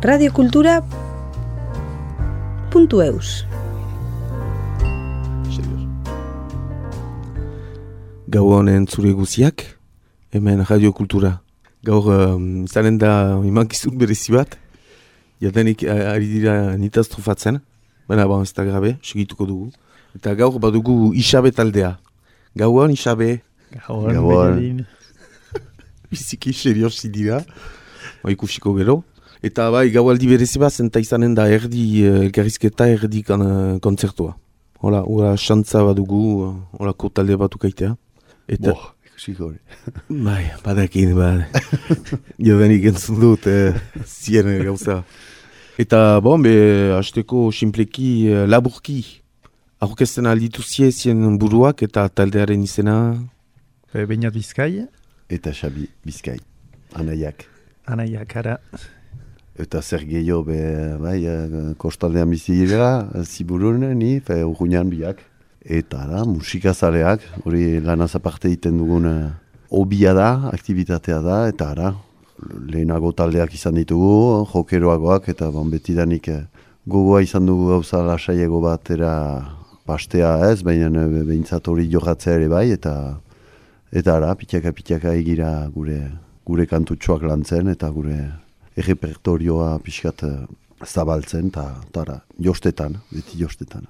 radiokultura.eus Gau honen zure guziak, hemen radiokultura. Gaur um, izanen da imankizun berezi bat, jatenik ari dira nitaz trufatzen, baina ba, ez da grabe, segituko dugu. Eta gaur badugu isabe taldea. Gauan isabe. Gauan, Gauan. Biziki seriosi dira, ba, ikusiko gero. Eta bai, gaualdi berezi bat, zenta izanen da erdi uh, elkarrizketa, erdi kan, uh, konzertua. Hola, ura xantza badugu, uh, hola talde batu kaitea. Eta... Boh, ikusiko hori. bai, badakin, bai. Jo benik entzun dut, eh, zien gauza. Eta, bon, be, hasteko simpleki, laburki. Aurkezten alditu zie zien buruak eta taldearen izena? Be, Beinat Bizkai. Eta Xabi Bizkai. Anaiak. Anaiak, ara. Eta zer gehiago, be, bai, eh, kostaldean bizi gira, ziburun, ni, fe, urruñan biak. Eta da, musikazaleak, hori lanaz aparte egiten dugun hobia da, aktivitatea da, eta ara, lehenago taldeak izan ditugu, jokeroagoak, eta bon, betidanik gogoa izan dugu gauza lasaiego batera pastea ez, baina behintzat hori jokatzea ere bai, eta eta ara, pitaka pitaka egira gure gure kantutxoak lantzen, eta gure errepertorioa pixkat eh, zabaltzen, eta ara, jostetan, beti jostetan.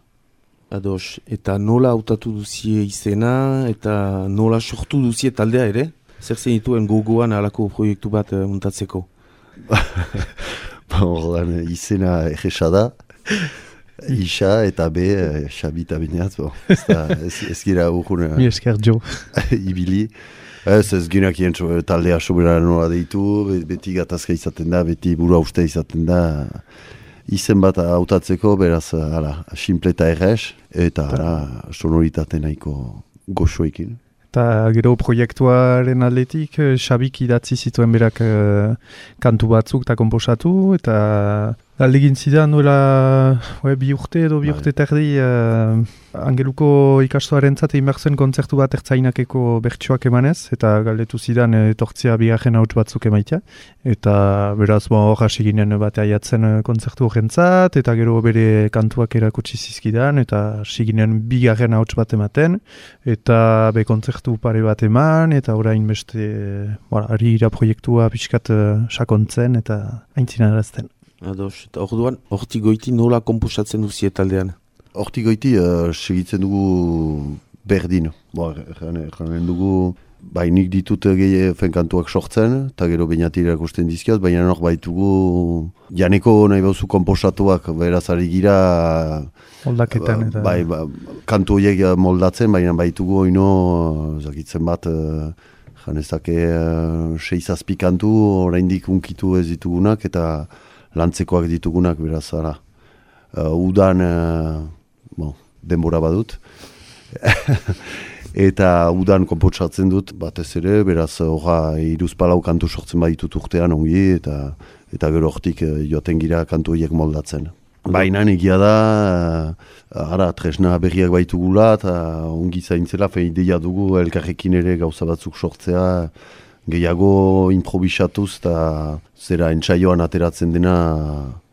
Ados, eta nola hautatu duzie izena, eta nola sortu duzie taldea ere? Zer zen dituen gogoan alako proiektu bat uh, muntatzeko? ba, ordan, izena egesa da. Isa eta be, eh, Xabi eta Bineat, bo. Ez, da, ez, ez gira urkuna. Mi esker jo. Ibili. Ez, ez ginak taldea soberana nola deitu, beti gatazka izaten da, beti burua uste izaten da. Izen bat hautatzeko, beraz, ala, simple eta errez, eta ara, sonoritate nahiko goxoekin. Eta gero proiektuaren atletik, eh, Xabik idatzi zituen berak uh, kantu batzuk eta komposatu, eta Aldegin zidan duela bi urte edo bi bai. urte terdi uh, angeluko ikastoaren zate inbertzen kontzertu bat ertzainakeko bertsoak emanez eta galdetu zidan etortzia bigarren hauts batzuk emaitea eta beraz bo hor hasi ginen bat aiatzen kontzertu horren eta gero bere kantuak erakutsi zizkidan eta hasi ginen bigarren hauts bat ematen eta be kontzertu pare bat eman eta orain beste uh, ari ira proiektua pixkat uh, sakontzen eta aintzina erazten. Ados, eta orduan, horti goiti nola komposatzen duzi taldean? Horti goiti uh, segitzen dugu berdin. Bo, erranen dugu, bai nik ditut gehi fenkantuak sortzen, eta gero bainatira ikusten dizkiaz, baina nok baitugu janeko nahi bauzu komposatuak beraz ari gira moldaketan eta... Bai, ba, kantu horiek moldatzen, baina baitugu oino, zakitzen bat, uh, janezake uh, seizazpi kantu, oraindik unkitu ez ditugunak, eta lantzekoak ditugunak beraz ara. Uh, udan uh, bon, denbora badut. eta udan konpotsatzen dut batez ere, beraz horra iruz palau kantu sortzen baditut urtean ongi eta eta gero hortik uh, joaten gira kantu horiek moldatzen. Baina egia da, uh, ara, tresna berriak baitugula eta ongi zaintzela, fein ideia dugu elkarrekin ere gauza batzuk sortzea, gehiago improvisatuz eta zera entsaioan ateratzen dena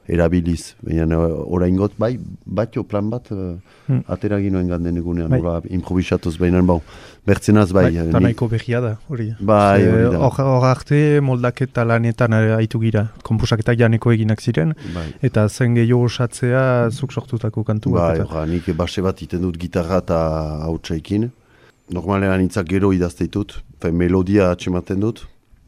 erabiliz. Baina orain got, bai, batio plan bat uh, hmm. atera ginoen ganden egunean, bai. improvisatuz, baina bau, bertzenaz bai. Bai, eta nahiko behiada, hori. Bai, hori da. Hor arte moldaketa lanetan aitu gira, komposaketak janeko eginak ziren, bai. eta zen gehiago osatzea zuk sortutako kantu bat. Bai, nik base bat iten dut gitarra eta hautsaikin. Normalean itzak gero idazteitut, fe, melodia atxematen dut.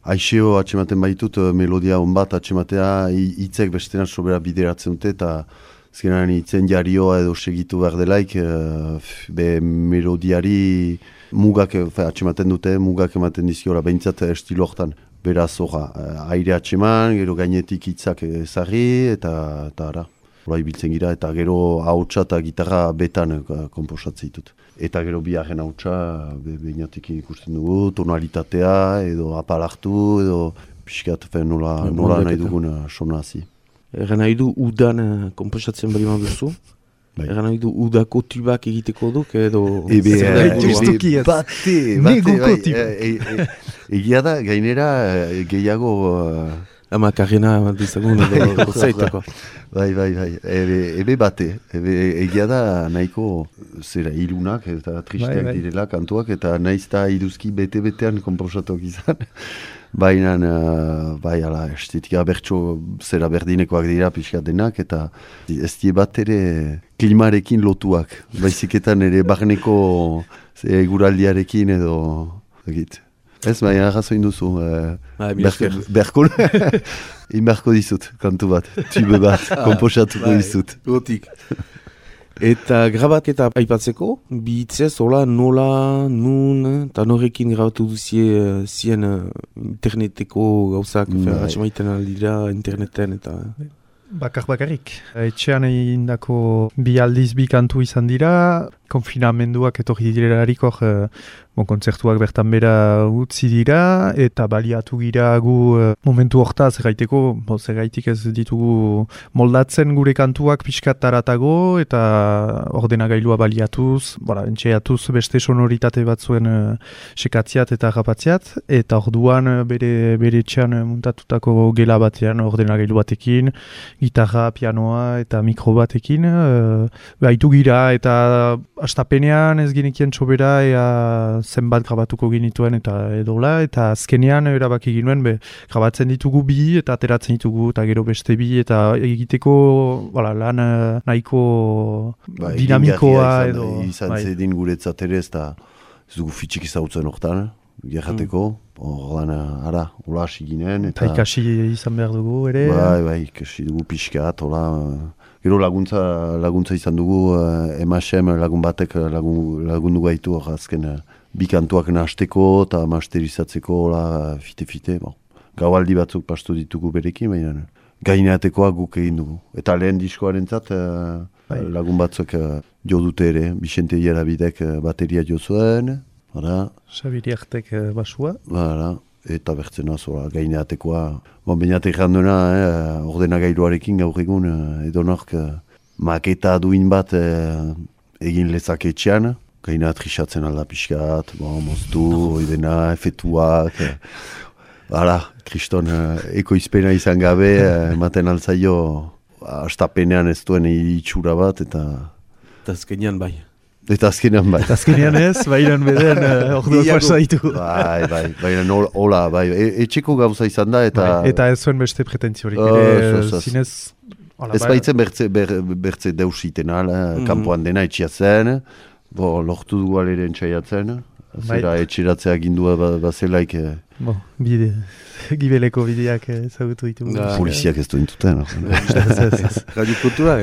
Aixeo atxematen baitut, eh, melodia onbat atxematea, hitzek bestena sobera bideratzen dute, eta zgenan itzen jarioa edo segitu behar delaik, eh, be melodiari mugak fe, atxematen dute, mugak ematen dizkiola, behintzat estilo hortan. Beraz, eh, aire atxeman, gero gainetik hitzak ezarri, eta, eta ara. Hora ibiltzen gira, eta gero hautsa eta gitarra betan komposatzen ditut eta gero biharren hautsa beinatik ikusten dugu, tonalitatea edo apalartu edo pixkat fen nola, nola nahi duguna sona hazi. Egan nahi du udan uh, komposatzen bali duzu? Bai. Egan nahi du udako tibak egiteko duk edo... Ebe, justuki ez. Bate, bate, bai. E, e, e, egia da, gainera gehiago... Uh, ama karrena dizagun edo zaitako. Bai, bai, bai, ebe, ebe bate, ebe egia da nahiko zera ilunak eta tristeak Bai, bai. direla kantuak eta naiz da iduzki bete-betean komposatuak izan. Baina, uh, bai, ala, estetika bertso zera berdinekoak dira pixka denak eta ez die bat ere klimarekin lotuak. Baiziketan ere barneko eguraldiarekin edo, egit. Ez, baina arrazoin duzu. Mila esker. Berko, inberko dizut, kantu bat, tube bat, komposatuko Bai, dizut. Gotik. Eta grabaketa aipatzeko, bi hitzez, hola, nola, nun, eta norekin grabatu duzie eh, zien eh, interneteko gauzak, bai. atxamaiten aldira interneten eta... Bakar bakarrik. Etxean egindako bi aldiz bi kantu izan dira, konfinamenduak etorri direlarik hor, eh, bon, kontzertuak bertan bera utzi dira, eta baliatu gira gu eh, momentu hortaz erraiteko, bo, zergaitik ez ditugu moldatzen gure kantuak pixkat taratago, eta ordenagailua baliatuz, bora, entxeatuz beste sonoritate batzuen uh, sekatziat eta rapatziat, eta orduan eh, bere, bere etxean eh, muntatutako gela batean ordenagailu batekin, gitarra, pianoa eta mikro batekin. Uh, baitu gira eta astapenean ez genekien txobera ea zenbat grabatuko genituen eta edola. Eta azkenean erabaki ginuen be, grabatzen ditugu bi eta ateratzen ditugu eta gero beste bi eta egiteko wala, lan eh, nahiko Ba, dinamikoa egingarria edo... Izan, izan bai. zedin guretzat ere ez da ez dugu fitxik izautzen hortan, gerrateko, ordan ara, hola hasi ginen, Eta eta... ikasi izan behar dugu ere. Bai, bai, ikasi dugu pixkat, hola... Gero laguntza, laguntza izan dugu, uh, emasem lagun batek eh, lagun, lagundu gaitu hor azken uh, bi kantuak nahasteko eta masterizatzeko hola fite-fite. Bon. Gaualdi batzuk pastu ditugu berekin, baina gaineatekoa guk egin dugu. Eta lehen diskoaren zat, Bai. lagun batzuk uh, jo dute ere, Bixente Ierabidek uh, bateria jo zuen, Hora, Xabiri artek eh, basua. Bara, eta bertzena zola gaineatekoa. Bon, bainatek janduna, eh, ordenagailuarekin gaur egun eh, edonork eh, maketa duin bat eh, egin lezak etxean. Gaina trisatzen alda pixkat, bon, moztu, idena, efetuak. Eh. Hala, kriston eh, ekoizpena izan gabe, eh, ematen altzaio astapenean ez duen itxura bat, eta Eta azkenean bai. Eta azkenean bai. Azkenean ez, bainan beden uh, orduak Gehiago. pasa ditu. bai, bai, baina nol- hola, bai, e, etxeko gauza izan da, eta... Bai, eta ez zuen beste pretentziorik. Oh, ere, ez, ez, ez. zinez... Hala, Ez bai, baitzen bertze, ber, bertze deus iten ala, Mhm. kanpoan dena etxia zen, bo, lortu dugu alere entxaiatzen, Bai. Zera etxeratzea gindua ba, bazelaik eh, Bo, bide, gibeleko bideak eh, ezagutu ditugu. Da. poliziak ez du intuten. Ez, ez, ez. Radio kultura?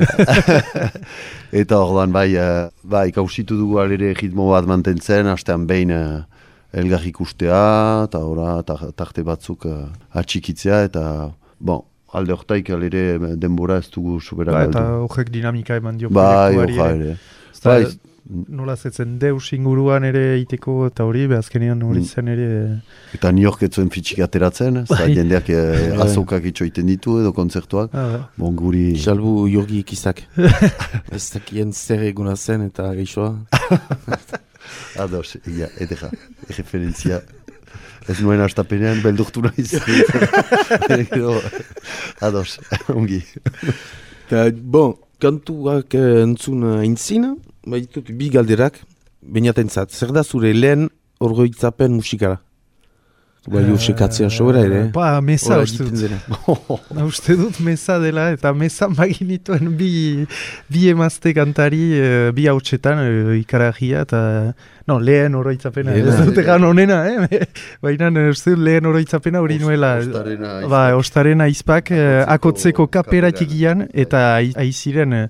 Eta ordan bai, eh, bai, kausitu dugu alere ritmo bat mantentzen, hastean behin uh, elgar ikustea, eta ora, tar- tarte batzuk uh, atxikitzea, eta bon, alde hortaik alere denbora ez dugu sobera Ba, eta horrek dinamika eman dio Bai, oja ere. Bai, Nola zetzen deus inguruan ere iteko eta hori, be azkenean hori Mm. zen ere... Eta New York etzuen fitxik ateratzen, za Bai. jendeak eh, Bai. azokak itxoiten ditu edo kontzertuak. Ah. Bon, guri... Salbu jorgi ikizak. ez dakien zer eguna zen eta geixoa. Ados, ia, edera, referentzia. Ez nuen astapenean beldurtu naiz. Ados, ongi. Eta, bon, kantuak eh, entzun uh, aintzin, baitut bi galderak, bainatentzat, zer da zure lehen orgoitzapen musikara? Bai, Eh, sobera ere. eh? Ba, meza uste dut. uste dut meza dela, eta meza maginituen bi, bi emazte kantari, eh, bi hautsetan uh, ikaragia, eta no, lehen oroitzapena, ez dut egan onena, eh? baina eh, uste dut lehen oroitzapena hori nuela. Ostarena aizpak. Ba, ostaren aizpak, eh, Akotzeko kapera txikian, eta ai- aiziren eh,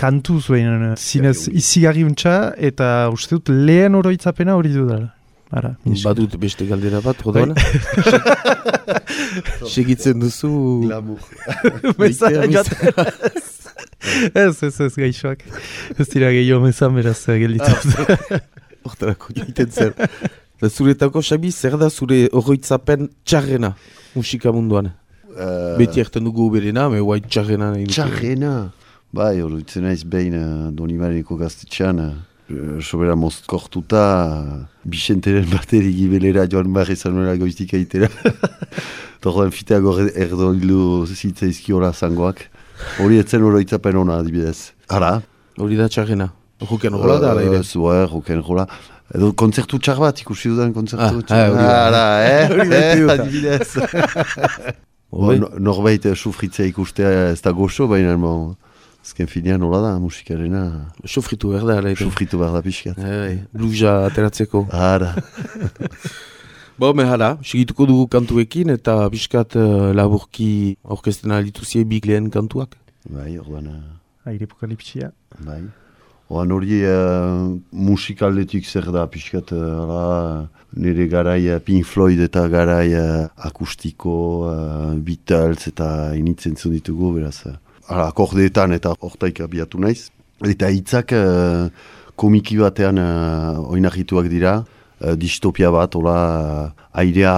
kantu zuen, eh, zinez Izigarri izigarri untxa, eta uste dut lehen oroitzapena hori dudala. Ara, Badut beste galdera bat, rodola? Segitzen duzu... Glamour. Meza joaten. Ez, ez, ez, gaixoak. Ez dira gehiago mezan beraz eh, gelditu. Hortarako joiten zer. Zuretako, Xabi, zer da zure orgoitzapen txarrena musika munduan? Eh, Beti erten dugu berena, me guai txarrena. Txarrena. Bai, hori naiz behin uh, Donimareneko gaztetxean, uh, eh, sobera mozkortuta, Bixenteren bateri gibelera joan behar izan nuela goiztik aitera. Torren fiteago erdo zitzaizkiola zangoak. Hori etzen oroitzapen hona adibidez. Hala? Hori da txarrena. Joken hola da, ala ere. Zua, joken hola. Edo kontzertu txar bat, ikusi dudan kontzertu Ah, txar ah, hori. Hala, eh? Hori eh? Adibidez. Bai. no, norbait eh, sufritzea ikustea ez da goxo, baina azken finean hola da musikarena. Sofritu behar da, ere. Sufritu behar da pixkat. Bai, bluja ateratzeko. Hara. Bo, mehara, segituko dugu kantuekin eta biskat uh, laburki orkesten alituzie bik lehen kantuak. Bai, orduan, eh, Aire apokalipsia. bai. Oan hori uh, musikaldetik zer da, pixkat, uh, nire garai eh, Pink Floyd eta garai uh, akustiko, uh, Beatles eta initzen ditugu, beraz. Uh, ala, akordeetan eta hortaik abiatu naiz. Eta hitzak uh, komiki batean uh, oinarrituak dira, uh, distopia bat, hola, airea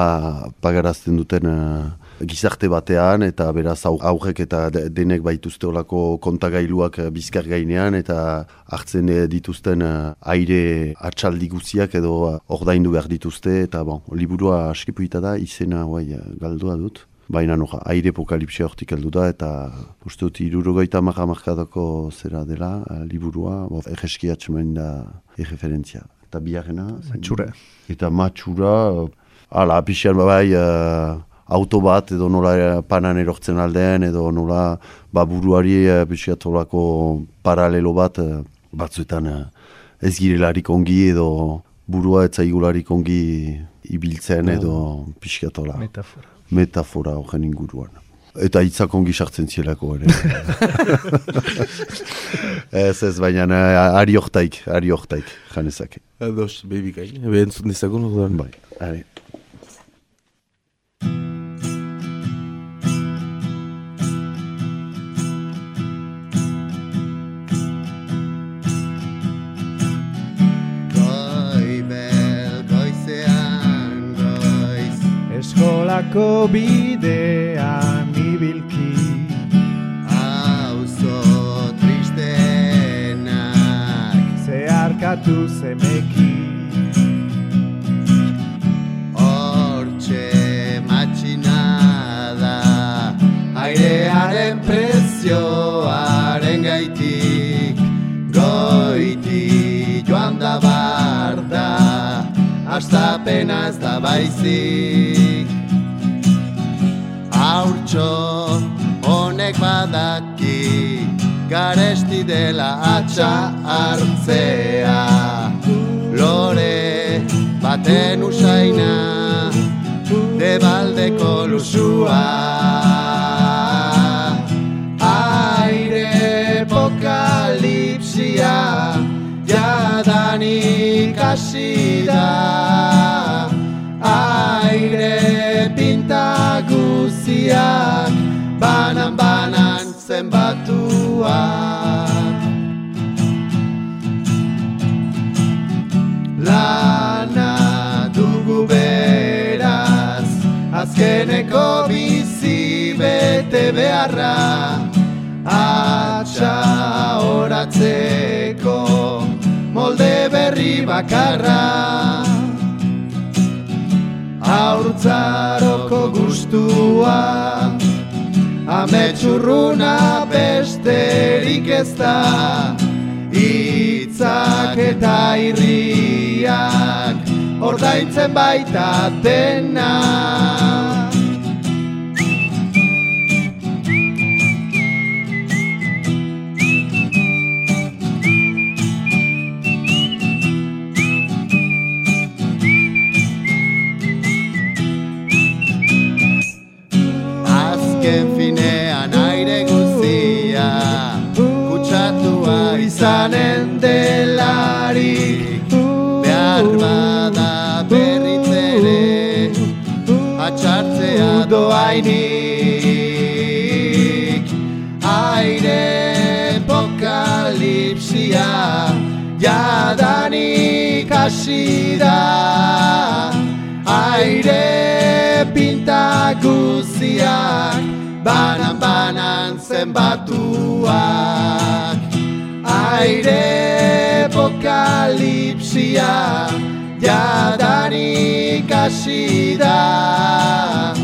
pagarazten duten uh, gizarte batean, eta beraz au- aurrek eta de- denek baituzte olako kontagailuak bizkar gainean, eta hartzen dituzten aire atxaldi guziak edo ordaindu behar dituzte, eta bon, liburua askipuita da, izena guai, galdua dut. Baina noja, aire apokalipsia hortik heldu da, eta uste dut irurogeita marra markadako zera dela, eh, liburua, bo, egeski atxemain da erreferentzia. Eta biharrena... Matxura. Eta matxura, ala, pixean bai, eh, auto bat edo nola eh, panan erortzen aldean edo nola ba, buruari uh, pixkat holako paralelo bat batzuetan ez girelarik ongi edo burua ez zaigularik ongi ibiltzen edo pixkat hola Metafora. Metafora horren inguruan. Eta hitzak ongi sartzen zielako ere. ez ez, baina eh, ari hortaik, ari hortaik, janezake. Ados, baby. Ebe entzun dezagun orduan. Bai, ari. Eskolako bidean ibilki. Auzo tristenak. Zeharkatu zemeki. Hortxe matxinada Airearen prezioaren gaitik. Goiti joan da barda Astapena ez da baizik Haurtxo honek badaki Garesti dela atxa hartzea. Lore baten usaina Debaldeko lusua Aire apokalipsia Jadanik hasi da Aire pinta guziak Banan-banan zenbatuak. Lana dugu beraz Azkeneko bizi bete beharra. Atxa horatzeko Molde berri bakarra Haurtzaroko gustua. Ametxurruna besterik ez da. Itzak eta irriak Ordaintzen baita dena hasi da Aire pinta guziak Banan-banan zenbatuak. Aire epokalipsia jadanik hasi da.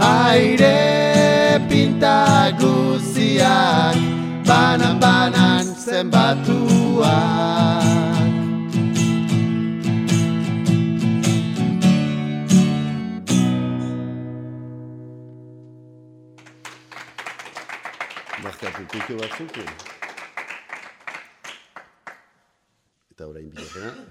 Aire pinta guziak banan banan zenbatuak Batzuk. eh? Eta orain bigarrena.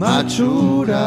Matxura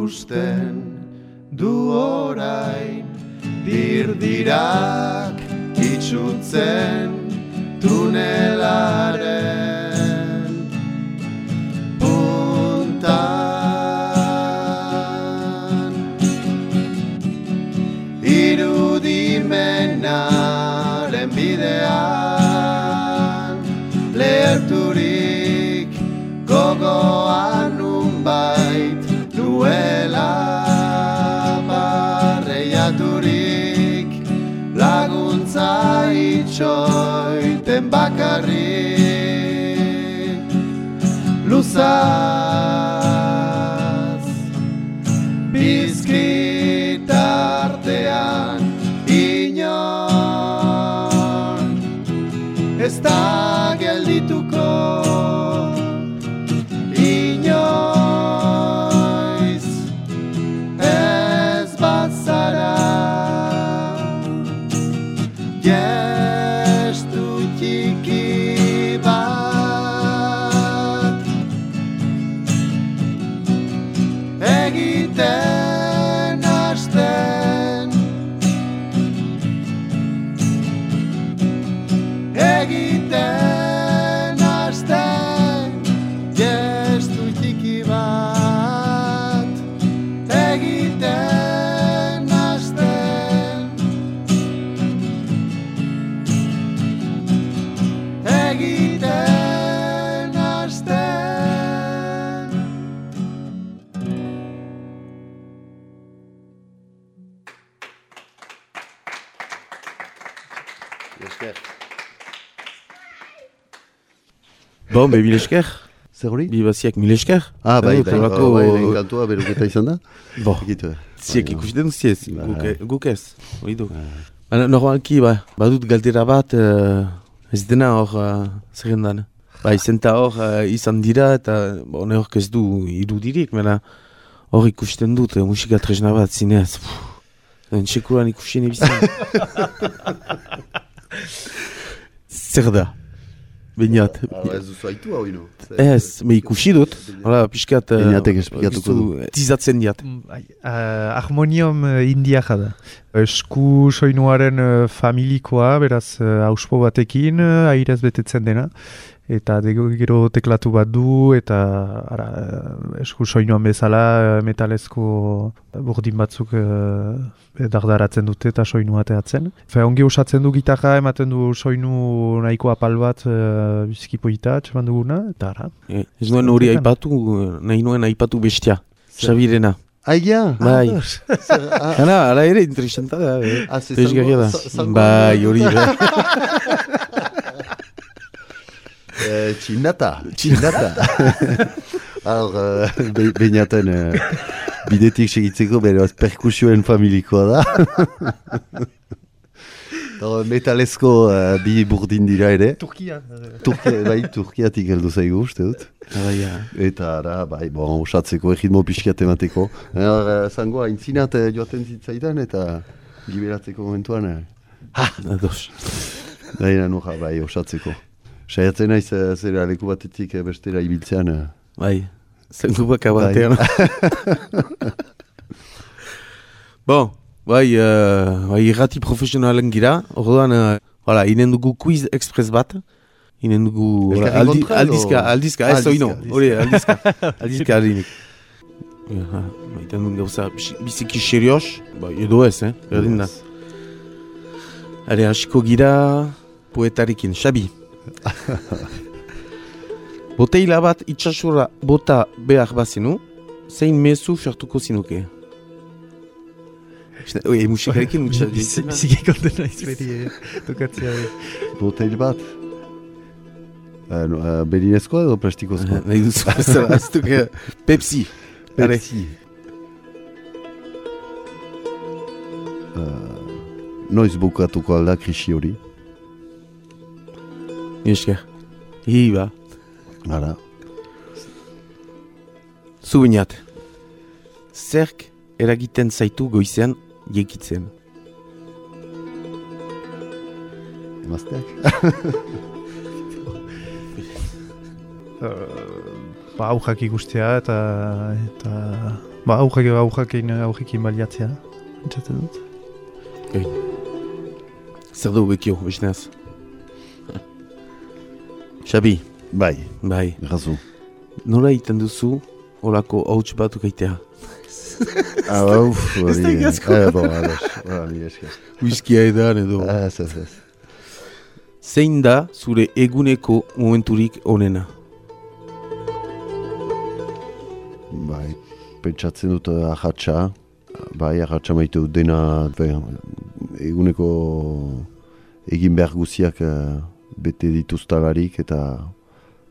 ikusten du orain. Dirdirak itxutzen tunelaren puntan. Irudimenaren bidean itxoiten bakarrik luzaz Bon, be, mil esker. Zer hori? Bi baziak mil esker. Ah, bai, bai, bai, kantua beruketa izan da. Bo, Egitu, ziek Bai, ikusten ziez, Bai. guk, guk ez, hori du. Baina, normalki, ba, badut galdera bat, ez dena hor uh, zerrendan. Ba, izenta hor izan dira, eta bo, ne hork ez du irudirik, baina hor ikusten dut, musika tresna bat zinez. Puh, Entxekuran ikusien ebizan. Zer da? Beniat. Ah, ez duzu haitu hau ino. Ez, me ikusi dut. Hala, pixkat... eh, Beniatek esplikatuko du. Tizatzen diat. Uh, harmonium uh, india jada. Esku soinuaren uh, familikoa, beraz, uh, auspo batekin, airez betetzen dena. Eta de, gero teklatu bat du, eta ara, esku soinuan bezala uh, metalezko burdin batzuk uh, dardaratzen dute eta soinua ateatzen. Fe, ongi usatzen du gitarra, ematen du soinu nahiko apal bat uh, bizki polita, txeman duguna, eta ara. Eh, Ez nuen hori aipatu, eh, nahi nuen aipatu bestia. Xabirena. Aia! Bai. Zer, ah, Hala, hala ere interesanta da. Eh. ah, ze Pesgarria da. Bai, hori da. Eh, Txinata, txinata. Hor, be, beinaten uh, bidetik segitzeko bere perkusioen familikoa da. Hor, metalezko uh, bi burdin dira ere. Turkia. Turkia, bai, Turkiatik heldu zaigu uste dut. Hala, ja. Eta ara, bai, bon, osatzeko, egitmo pixkat emateko. Zangoa, intzinat uh, joaten zitzaidan eta liberatzeko momentuan. Uh, Ados. Bai, nuja, bai, osatzeko. Saiatzen naiz zera leku batetik bestera ibiltzean. Bai, zengu baka batean. bon, bai, uh, bai irrati profesionalen gira, orduan, uh, hala, inen dugu quiz express bat, inen dugu aldi, aldizka, aldizka, ez oino, hori, aldizka, aldizka aldinik. Ja, Maiten duen gauza biziki serioz, bai, edo ez, eh, berdin da. Are, hasiko gira poetarekin, Xabi. Boteila bat itxasura bota behar bazenu, zein mezu sartuko zinuke? Oi, musikarekin mutxa Bizi- Biziki konten naiz beri tokatzea. Botel bat. Uh, no, Berinezkoa edo plastikozkoa? Nahi duzu, ez da, ez duke, Pepsi. Pepsi. Uh, noiz bukatuko alda krisi hori. Esker. Iba, Hala. zu bainat. Zerk eragiten zaitu goizean jekitzen. Emazteak? Ba, aujak ikustea eta... eta ba, aujak aujakin aujekin baliatzea. Entzaten dut. Zer du bekio, besnaz. Xabi, Bai, bai, errazu. nola egiten duzu olako hauts bat ukaitea? Ah, ba, uf, hori. da egiazko. Eh, bo, ados. Esker. Whiskia edan edo. Ah, ez, ez, ez. Zein da zure eguneko momenturik onena? Bai, pentsatzen dut eh, ahatsa, bai, ahatsa maite dut dena, bai, eguneko egin behar guziak eh, bete dituztagarik eta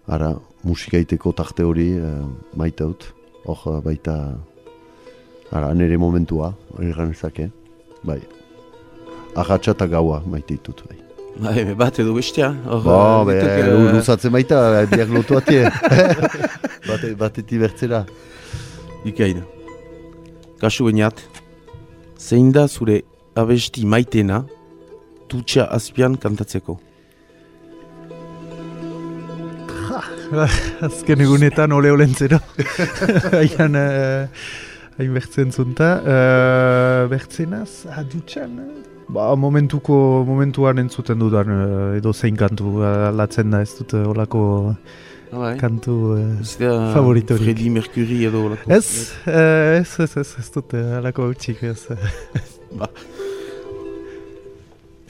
ara musika iteko tarte hori eh, maite dut, hor baita ara nire momentua, hori ganezake, bai. Ahatsa eta gaua maite ditut, bai. Bai, bat edo bestea. Hor, Bo, eh, be, eh, luzatzen baita, biak lotu atie. Bate, bateti bertzera. Ikain. Kasu bainat, zein da zure abesti maitena tutxa azpian kantatzeko? Azken egunetan ole olentzero. Haian, uh, hain bertzen zunta. Uh, bertzenaz, adutxan, ba, momentuko, momentuan entzuten dudan uh, edo zein kantu uh, latzen da ez dut olako Bai. kantu... Uh, da Favoritorik. Freddie Mercury edo olako. ez, uh, ez, ez, ez, ez dut alako utxik ez.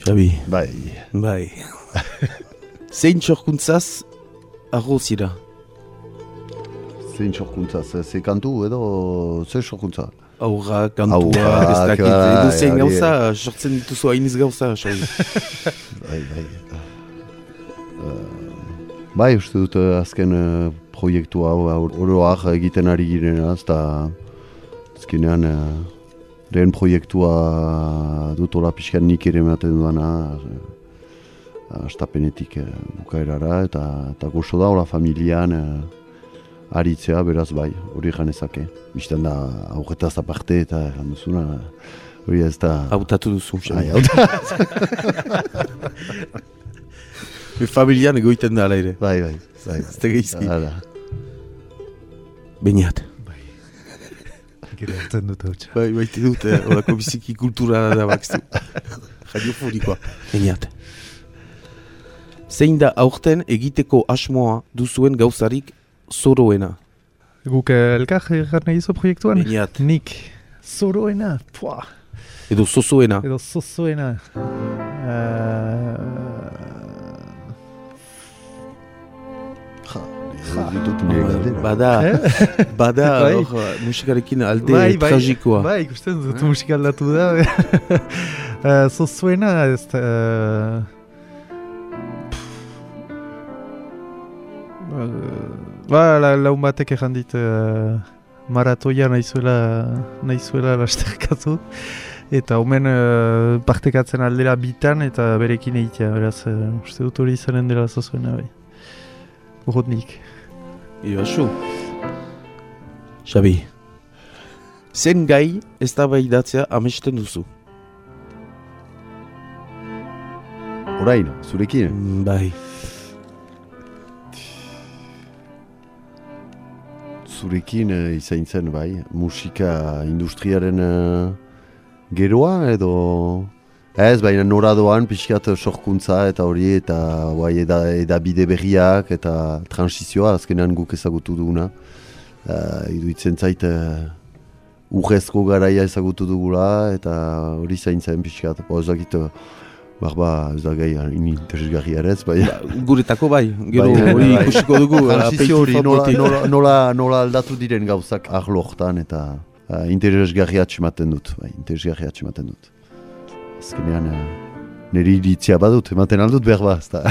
Xabi, Bai, bai. zein txorkuntzaz arrozira? Zein sorkuntza, ze, ze kantu edo ze sorkuntza? Aurra, kantua, ez dakit. bai, Edo zein gauza, sortzen dituzu hainiz gauza, Xabi. Bai, bai. Uh, bai, uste dut eh, azken uh, proiektu hau oroak egiten ari girena, ez da azkenean uh, lehen proiektua dut hola pixkan nik ere ematen duana astapenetik uh, bukaerara eta, eta gozo da hola familian uh, aritzea, beraz bai, hori janezake. Bistan da, aurretaz aparte eta egan duzuna, Hori ez da... Hautatu duzu, Ai, Xabi. hau da. Me familian egoiten da ere. Bai, bai. bai. Ez da geizki. Hala. Beñat. Gero hartzen dut hau txar. Bai, baite dut, eh, horako biziki kultura da bakzu. Radiofonikoa. Beñat. Zein da aurten egiteko asmoa duzuen gauzarik zoroena? Guk eh, elkar egan nahi izo proiektuan? Beñat. Nik. Zoroena, pua. Edo zozoena. Edo zozoena. Ja, ditut nire galdera. Bada, Eh? bada Bai. uh, musikarekin alde tragikoa. Bai, ikusten dut musika aldatu da. uh, zozoena ez da... Ba, la, laun batek egan dit uh, maratoia nahizuela, nahizuela lasterkatu. Eta omen uh, partekatzen aldera bitan eta berekin egitea, beraz, uh, uste dut hori izanen dela zozoena bai. Urrotnik. Ibasu. Xabi. Zen gai ez da datzea amesten duzu. Orain, zurekin. Mm, Bai. Zurekin eh, izain zen, bai. Musika industriaren eh, geroa edo... Ez, baina noradoan pixkat sorkuntza eta hori eta bai, eda, edabide berriak eta transizioa azkenean guk ezagutu duguna. Uh, iduitzen zait uh, urrezko garaia ezagutu dugula eta hori zain zen pixkat. Bo, ez dakit, uh, barba ez da gai ere ez, baina... Guretako bai. Gero Bai, hori bai. ikusiko dugu. Transizio hori nola, nola, nola, nola aldatu diren gauzak arlo hortan eta uh, interesgarri atxematen dut, bai, interesgarri atxematen dut. Azkenean, uh, niri iritzia badut, ematen aldut behar ba, ez da.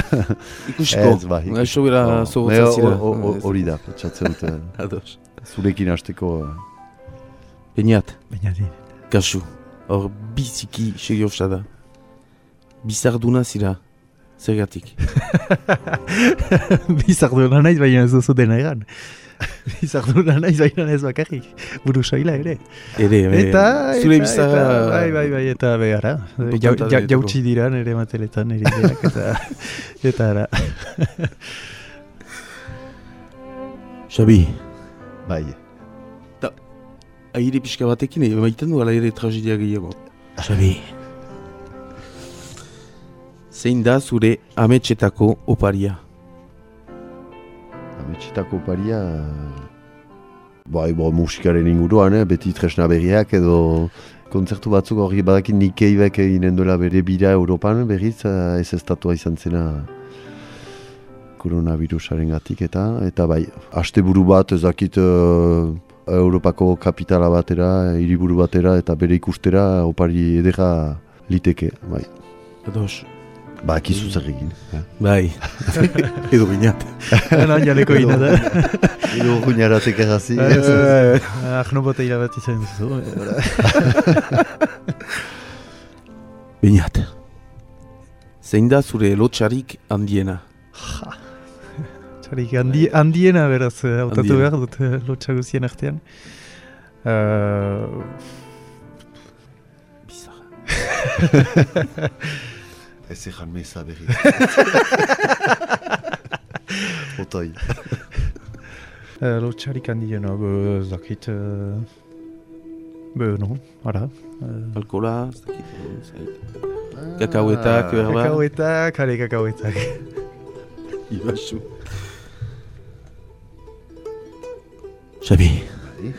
Ikusiko. Ez, bai, ikusiko. Bera zogotza ne, zira. ho- ho- Hori da, pentsatzen dut, eh, Ados. zurekin hasteko uh, Baina di. kasu. Hor biziki seriosa da. Bizarduna zira. Zergatik. Bizarduna naiz baina ez duzu dena egan. Bizarduna naiz baina ez bakarrik. Buru soila ere. Ere, ere. Eta, zure bizarra... bai, bai, bai, eta behara. Ja, ja, jautsi dira nire mateletan, nire ideak, eta, eta ara. Xabi, bai. aire pixka batekin, emaiten du ala ere tragedia gehiago. Xabi. Zein da zure ametxetako oparia? Ametxetako paria... Bai, bo, musikaren inguruan, eh, beti tresna berriak edo kontzertu batzuk hori badakin Nikeibek eginen duela bere bira Europan berriz eh, ez estatua izan zena koronavirusaren gatik eta eta bai, asteburu bat ez dakit eh, Europako kapitala batera, hiriburu batera eta bere ikustera opari edera liteke, bai. Ados. Ba, akizu zer egin. Eh? Bai. Edo binat. Hena, janeko ina da. Edo guinaratek errazi. Ahno bote bat izan duzu. Binat. Zein da zure lotxarik handiena? Txarik, handi, handiena beraz, eh, hautatu behar dut eh, lotxa guzien artean. Uh, Bizarra. Ez egan meza berri. Otoi. uh, lotxarik handiena, ez dakit... Uh, be, no, ara. Uh, Alkola, ez dakit, dakit. Kakauetak, behar ba? kakauetak, kale kakauetak. Ibasu. Xabi, Bai,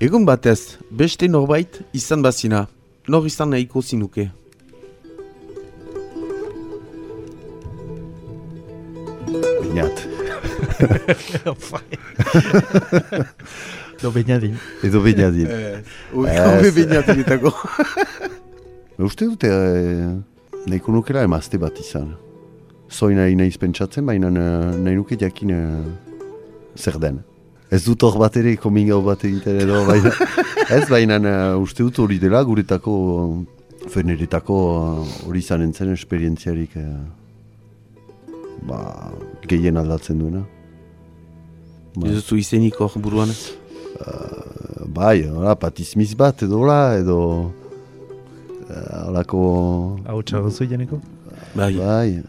egun batez, beste norbait izan bazina, nor izan nahiko zinuke. Bainat. Do bainadin. Edo bainadin. Ui, Ez. gabe bainatinetako. Uste dute eh, nahiko nukela emazte bat izan. Zoi nahi nahiz pentsatzen, baina eh, nahi nuke jakin eh, zer den. Ez dut hor bat ere coming out bat egiten edo, baina ez baina eh, uste dut hori dela guretako, feneretako eh, hori izanen zen esperientziarik eh, ba, gehien aldatzen duena. Ba. Ez duzu izenik hor buruan. bai, hola, patizmiz bat edo hola, edo... Holako... Hau txagozu janeko? Bai, Bai...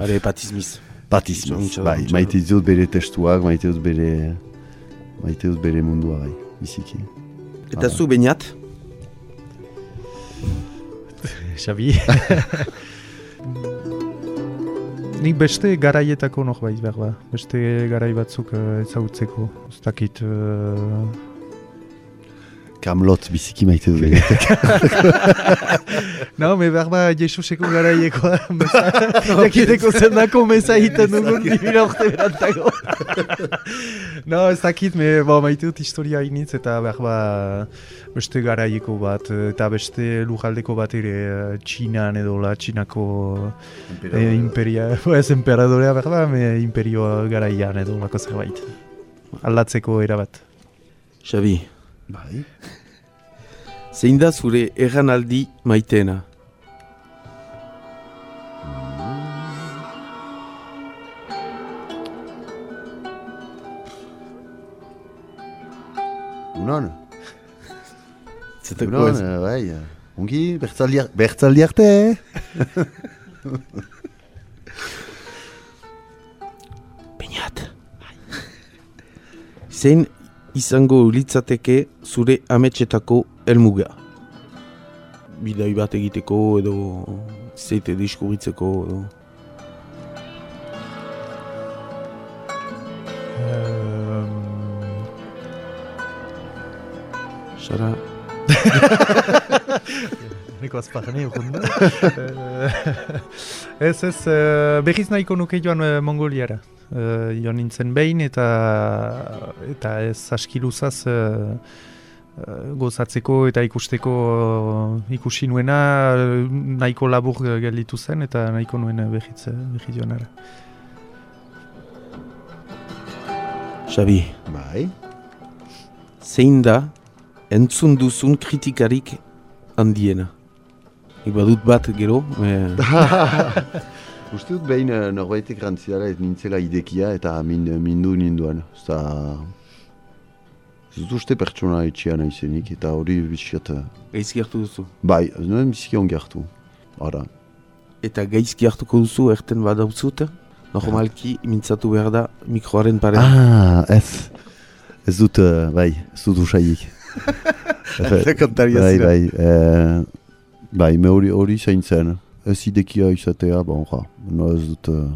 are patizmiz. Txalo, bai, maite dut bere testuak, maite dut bere... Maite dut bere mundua, bai, biziki. Eta zu bainat? Xabi. Nik beste garaietako noch baiz behar ba. Beste garai batzuk uh, ezagutzeko. Ez dakit... Uh, Kamlot biziki maite bere. no, me behar ba Jesuseko garaiekoa. Jakiteko zen dako meza egiten dugun dibira urte berantago. no, ez dakit, me bo, maite dut historia initz eta behar ba beste garaieko bat, eta beste lujaldeko bat ere eh, Txinan edo la Txinako e, imperia, ez emperadorea behar ba, me imperio garaian edo lako zerbait. Aldatzeko erabat. Xabi, Bai. Zein da zure erranaldi maiteena? Unon, Zetako unon, ez? eh, bai. Ongi, bertzaldi, ar- bertzaldi arte? Bainat. Zein izango litzateke zure ametsetako elmuga? Bidai bat egiteko edo zeite diskuritzeko edo... Um, Sara, Neko azparne urrunda. ez ez, uh, berriz nahiko nuke joan uh, Mongoliara. Uh, joan nintzen behin eta eta ez aski luzaz uh, uh, gozatzeko eta ikusteko uh, ikusi nuena nahiko labur gelditu zen eta nahiko nuen berriz, uh, berriz joanara. Xabi, Bai. zein da entzun duzun kritikarik handiena? Nik badut bat gero, eh, Uste dut behin eh, norbaitek rantzidara ez nintzela idekia eta min, mindu ninduan. Eta... Ez dut uste pertsona etxean naizenik eta hori biziat... eh, gaizki hartu duzu. Bai, ez nuen biziki ongi hartu. Hora. Eta gaizki hartuko duzu erten badauzut, normalki mintzatu behar da mikroaren pare. Ah, ez. Ez dut, eh, bai, ez dut usaiik. Eta kantaria bai, zira. bai, eh, bai, me hori zaintzen. Ez idekia izatea, bon, ja, no ez dut... eh,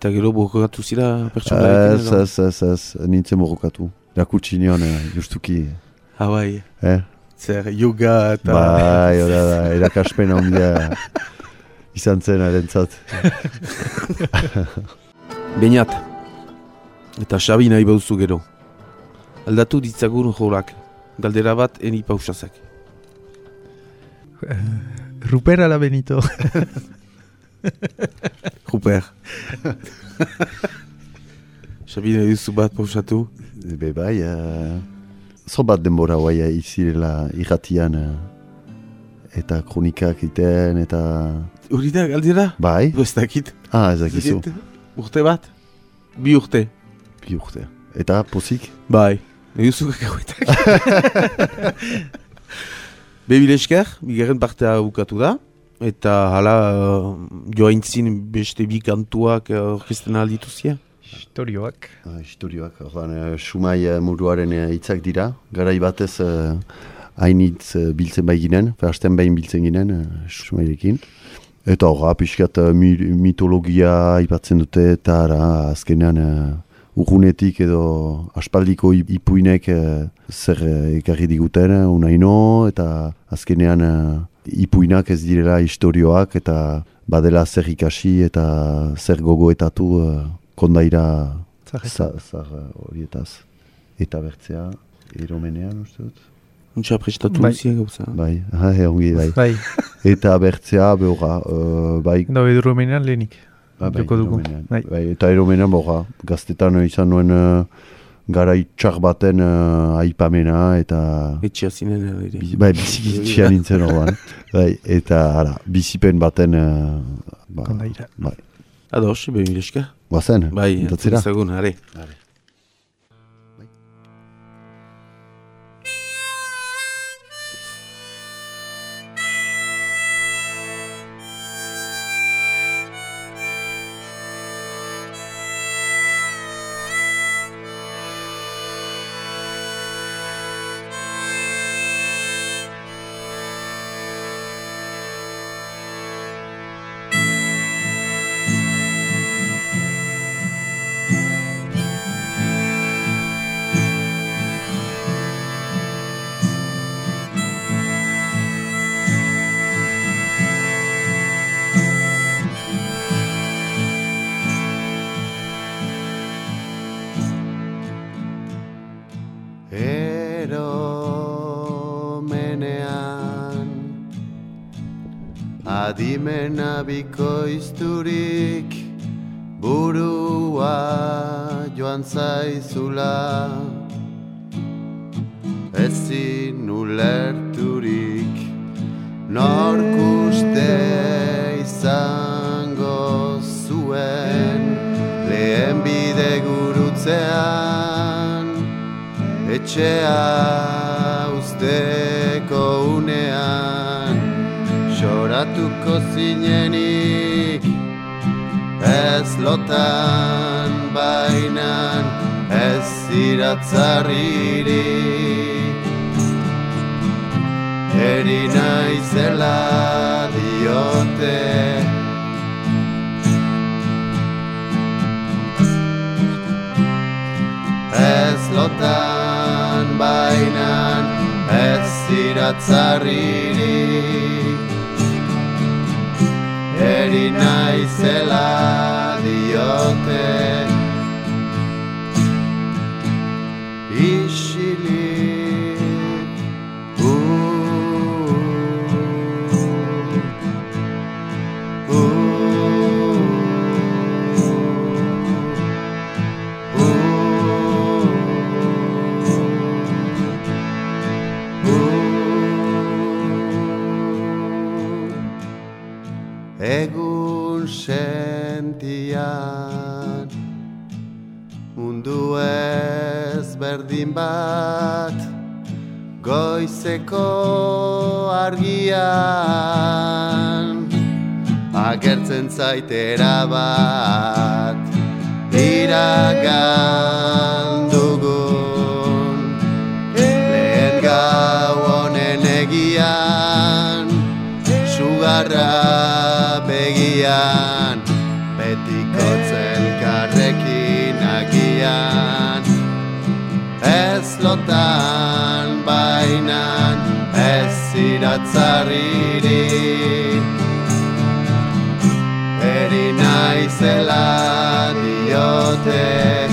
Eta gero borrokatu zira pertsonarekin Ez, edo? ez, ez, ez, nintzen borrokatu. Rakutsi nion, eh, justuki, Ah, bai, eh? zer, yoga eta... Bai, hori da, erakaspen handia izan zen arentzat. Beinat. Eta Xabi nahi bauzu gero. Aldatu ditzagun jorak. Galdera bat eni pausazak. Ruper ala Benito. Ruper. Xabi nahi duzu bat pausatu. Be bai, uh, zo bat denbora guai izirela irratian eh, eta kronikak iten eta... Hori da, galdera? Bai? Ez dakit. Ah, ez dakizu, Urte bat? Bi urte. bi urte. Eta pozik? Bai. Nahi duzu kakauetak. Bebil esker, bigarren partea bukatu da. Eta hala uh, joaintzin beste bi kantuak uh, orkesten aldituzia. Historioak. Ah, historioak, ordan, uh, sumai uh, muruaren eh, hitzak dira. Garai batez hainitz uh, biltzen bai ginen, hasten behin biltzen ginen, uh, sumairekin. Eta horra, pixkat mi, mitologia aipatzen dute, eta ara, azkenean uh, urgunetik edo aspaldiko ip- ipuinek uh, zer uh, ekarri diguten, uh, unaino, eta azkenean uh, ipuinak ez direla historioak, eta badela zer ikasi eta zer gogoetatu uh, kondaira zar horietaz. Eta bertzea, eromenean uste dut? Untsa prestatu Bai. gauza. Bai, ha, he, ongi, bai. Bai, Eta bertzea, behorra, uh, bai, da bedrumenean lehenik. Ah, bai, joko dugu. Bai. Bai, eta eromenean, borra, gaztetan izan nuen uh, garai txar baten uh, aipamena, eta... Etxea zinen ere. Bai, biziki txian nintzen orduan. bai, eta, ara, bizipen baten... Uh, ba, Kondaira. Bai, Ados, bebil esker. guazen, Bai, entzera? entzagun, are. Bikoizturik burua joan zaizula. Ezin ulerturik nork uste izango zuen lehen bide gurutzean. Etxea usteko xoratuko zinenik ez lotan bainan ez iratzarririk eri naizela diote. Ez lotan bainan ez iratzarririk naizela diote berdin bat Goizeko argian. Agertzen zaitera bat Iragan dugun. Lehen gau honen egian Sugarra begian Ez lotan bainan Ez iratzarririk Eri naizela diote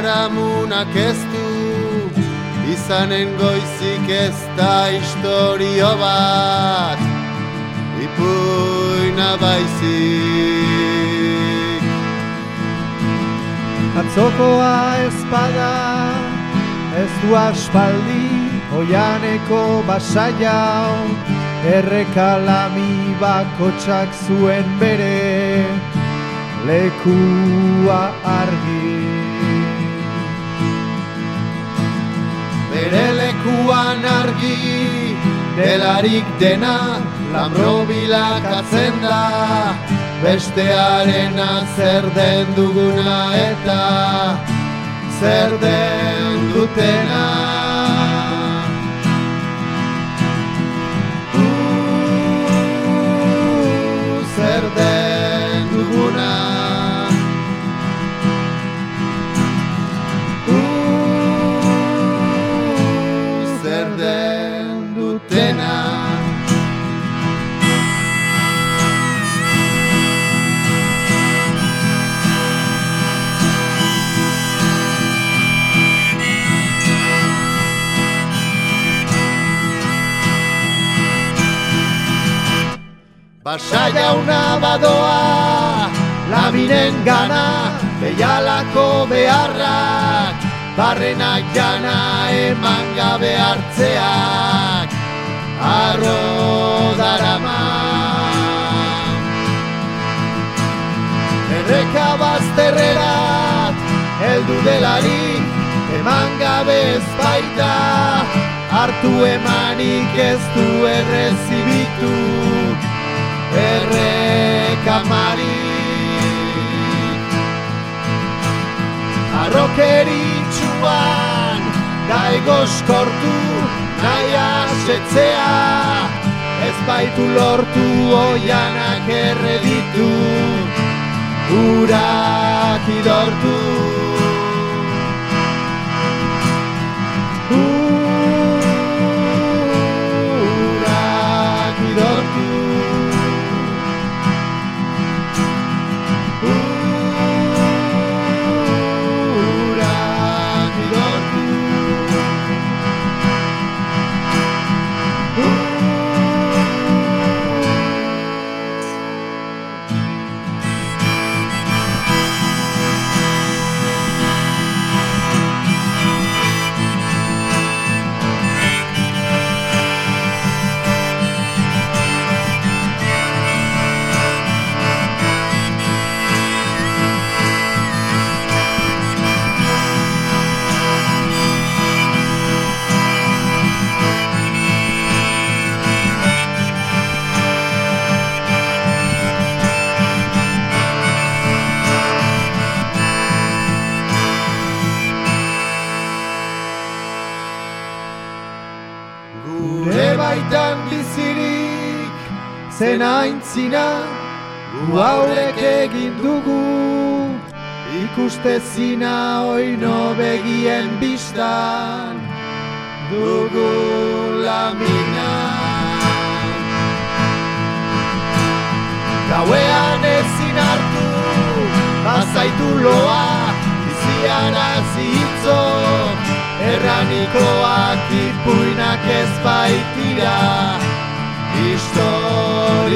biharamunak ez du izanen goizik ez da historio bat. Ipuina baizik. Atzokoa ezpada ez du aspaldi oianeko basaiau errekalami bakotsak zuen bere lekua argi Nere lekuan argi Delarik dena Lambrobilak atzen da. Bestearen zer den duguna eta Zer den dutena Basa jauna badoa, labinen gana, behialako beharrak, barrenak jana eman gabe hartzeak, arro darama. Erreka bazterrerat, heldu delarik, eman gabe ez baita, hartu emanik ez du errezibitu, errekamari Arrokeritxuan daigoskortu nahi asetzea. Ez baitu lortu oianak erreditu Urak idortu Ikustezina oino begien bistan Dugu lamina. Gauean ezin hartu Bazaitu loa Bizian azitzo Erranikoak ipuinak ez baitira Historioan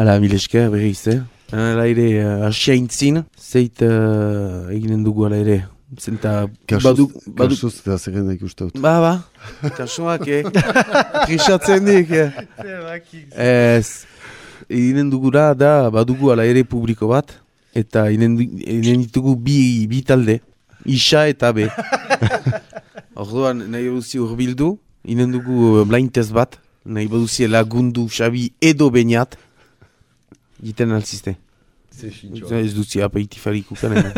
Hala, mil esker berriz, eh? Hala ere, uh, asia intzin, zeit uh, eginen dugu hala ere. Zenta, badu, badu, Kasuz, eta zerren da ikusten dut. ba, ba, kasuak, eh? Trisatzen dik, eh? Ez, inen dugura da, badugu ala ere publiko bat, eta inen, inen ditugu bi, bi talde, isa eta be. Orduan, nahi baduzi urbildu, inen dugu uh, blind test bat, nahi baduzi lagundu Xabi edo Beñat, jiten alzizte. Ez duzi apeitifarik ukanen.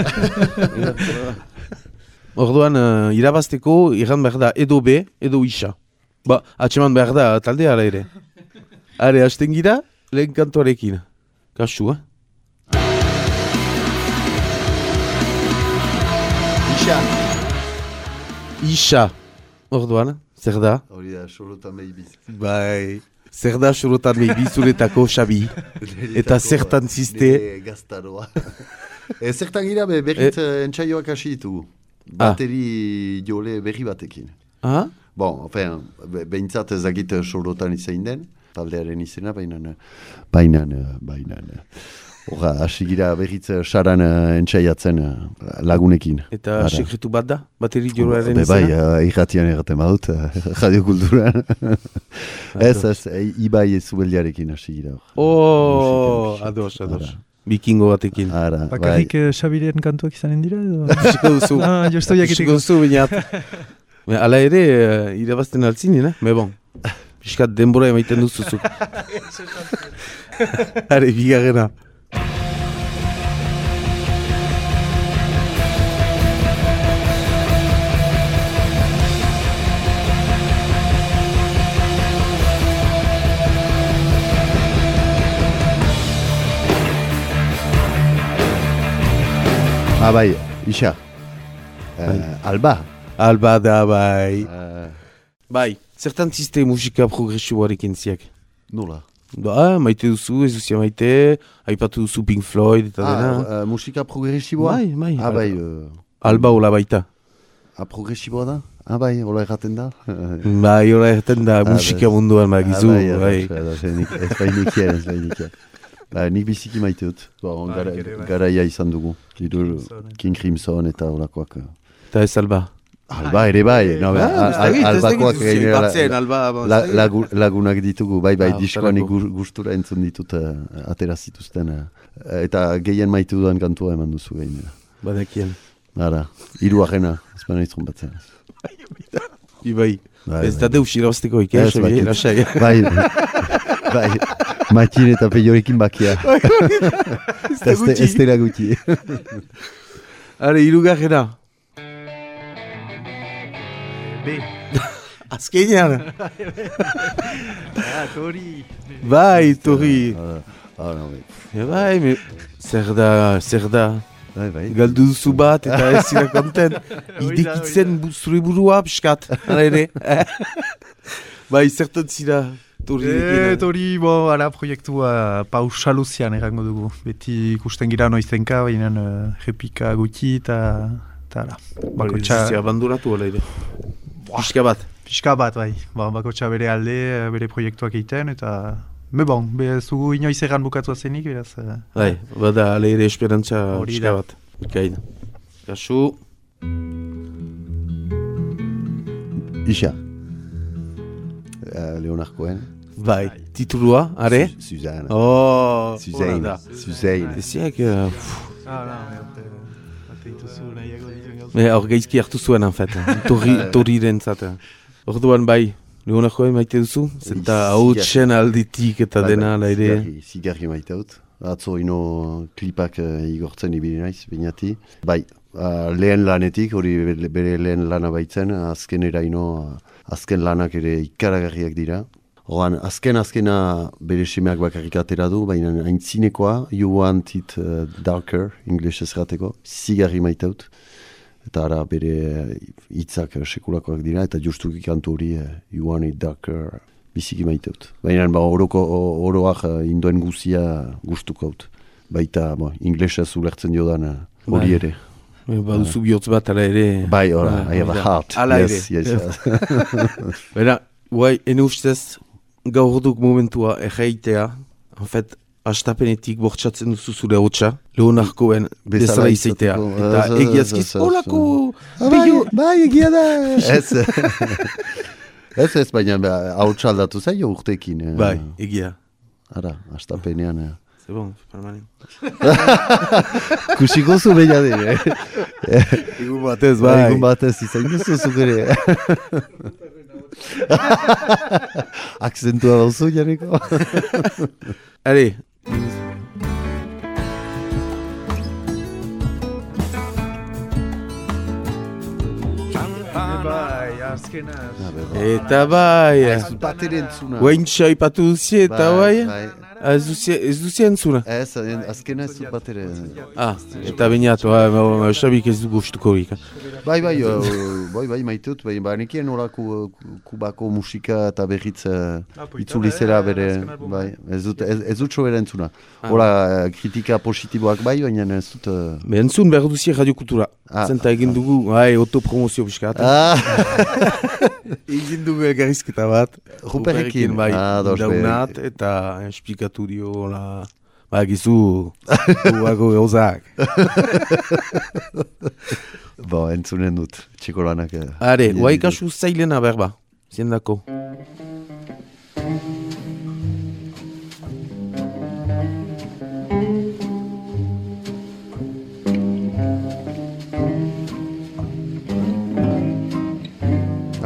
Orduan, uh, irabazteko, iran behar da edo be, edo isa. Ba, atseman behar da talde ara ere. Are, hasten gira, lehen kantuarekin. Kasu, eh? Isa! Isa. Orduan, zer da? Hori da, sorotan behibiz. Bai. Zer da sorotan behi zuretako Xabi. Eta zertan ziste? Gaztaroa. e, zertan gira, be, berriz e... entsaioak hasi ditugu. Bateri jole berri batekin. Ah? Bon, be, behintzat ezagit sorotan izain den, taldearen izena, baina, baina, baina, Horra, hasi gira berriz saran uh, entxaiatzen uh, lagunekin. Eta Ara. sekretu bat da? Bateri joroaren Be bai, izena? uh, irratian erraten badut, uh, radiokulturan. ez, ez, e, ibai ez ubeldiarekin hasi gira. Oh, ados, ados. Ara. Bikingo batekin. Ara, Bakarrik bai. Xabiren kantuak izanen dira edo? Ikusiko duzu. ah, jostu Ikusiko jakiteko. duzu, bainat. Me, Ala ere, uh, irabazten altzinen, eh? Me bon. Piskat denbora emaiten duzuzuk. Are, bigarrena. Ah, bai, isa. Uh, Bai. alba. Alba da, bai. Uh, Bai, zertan ziste musika progresiboarekin ziak? nola? Ba, maite duzu, ez duzia maite, aipatu duzu Pink Floyd eta dena. Ah, uh, musika progresiboa? Bai, bai. Ah, bai, uh, Alba hola baita. ah, progresiboa da? Ah, bai, hola erraten da? Bai, hola erten da musika munduan bagizu, Ah, bai, bai. ez nik- ez bainikien, ez bainikien. Ba, nik biziki maite dut. Ba, Bai, gara, bai. garaia izan dugu. Eh. King Crimson eta olakoak. eh. Eta ez alba. Alba ere bai, no, Ah, al- ez al- dakit, ez albakoak ba, ez la- dakit. lagu- lagunak ditugu, bai, bai, Ah, diskoan gustura entzun ditut uh, atera zituzten. eh. eta gehien maite dudan kantua eman duzu gainera. Badakien. Ara, hiru agena, ez baina iztron batzen. Ibai. Bai, Ez bai. da deus irabazteko Ez, ikas, bai, bakit. lasai. Bai, bai, Matin eta peiorekin bakia. Ez Ez ez gutxi. Are, irugarrena. B. Azkenean. Ah, tori. Bai, torri. Ah, ah, no. Ja, bai, me... zer da, zer da? Bai, bai. Galdu duzu bat eta ez zira konten. Idekitzen zure burua. Hala ere. bai, zertan zira? Torri E, tori, bo, ara proiektua pausaluzian errango dugu. Beti ikusten gira noizenka, baina uh, repika gutxi eta... Ara, bakotxa, Bakotxa. abandonatu hala ere. Pixka bat. pixka bat, bai. Ba, bakotxa bere alde, eh, bere proiektuak egiten, eta... Me bon, be, zugu inoiz erran bukatu zenik, beraz... eh, Bai, bada hala ere esperantza Hori da. bat. Kain. Kasu. Isa. Uh, Leonard Cohen. Bai, titulua, are? Su- Suzanne. Oh, Suzanne. Suzanne. Eziak, uh, Ah, me hor gaizki hartu zuen, en fait. Torri, torriren zate. Orduan bai, Leonak joan maite duzu? Zenta hau txen alditik eta Bai, dena, ala ere. Zigarri, maite dut. Atzo ino klipak uh, igortzen ibili naiz, bainati. Bai, uh, lehen lanetik, hori bere- bere lehen lana baitzen, azkenera ino, uh, azken lanak ere ikaragarriak dira. Horan, azken azkena bere semeak bakarrik atera du, baina aintzinekoa, you want it uh, darker, inglesez gateko, zigarri maite dut. Eta ara bere hitzak eh, sekulakoak dira, eta justuki kantu hori eh, you want it darker, biziki maite dut. Baina ba, oroko, oroak eh, induen guzia gustuko dut. Baita, bo, inglesez ulertzen diodan eh, hori Bai. ere. E, Baduzu bihotz bat, ala ere. Bai, ora, Ah, I have a heart. Ala yes, ere. yes. Bera, guai, ene ustez, gaur duk momentua erraitea, en fait, astapenetik bortxatzen duzu zure hotxa, leonarkoen bezala izaitea. izateko. Eta ez, egiazkiz, ez, holako, Ah, bai, bai, egia da. ez, ez, ez, baina ba, hau txaldatu zaio urtekin. eh. Bai, egia. Ara, astapenean. Eh. C'est bon, permanent. Kusiko zu beina dire. Egun batez, Bai, bai. egun batez izan duzu zuk ere. Akzentua dauzu, Janeko? Allez. Bai, azkena. Eta bai. Ez dut batere entzuna. Guaintxa ipatu duzi eta bai. bai. Ah, Ez duzi, ez duzi entzuna. Ez, en- azkena ez dut batere. Ah, eta bainatu, ah, ba, ba, Xabik ez du gustuko hik. Bai, bai, uh, bai, bai, maitut, bai, ba, nekien horako kubako musika eta berriz uh, itzuli zera bere, bai, ez dut, ez, dut sobera entzuna. Hora, eh, kritika positiboak bai, baina ez dut... Be, entzun behar duzi radio kultura. Ah. Zenta egin dugu, bai, autopromozio piskat. ah, Egin dugu elgarrizketa bat. Ruperrekin. bai, Ah, daunat, eta esplikatu dio, la... Ba, gizu, guago gauzak. bo, entzunen dut, txiko lanak. eh, Are, guai kasu zailena berba, ziendako.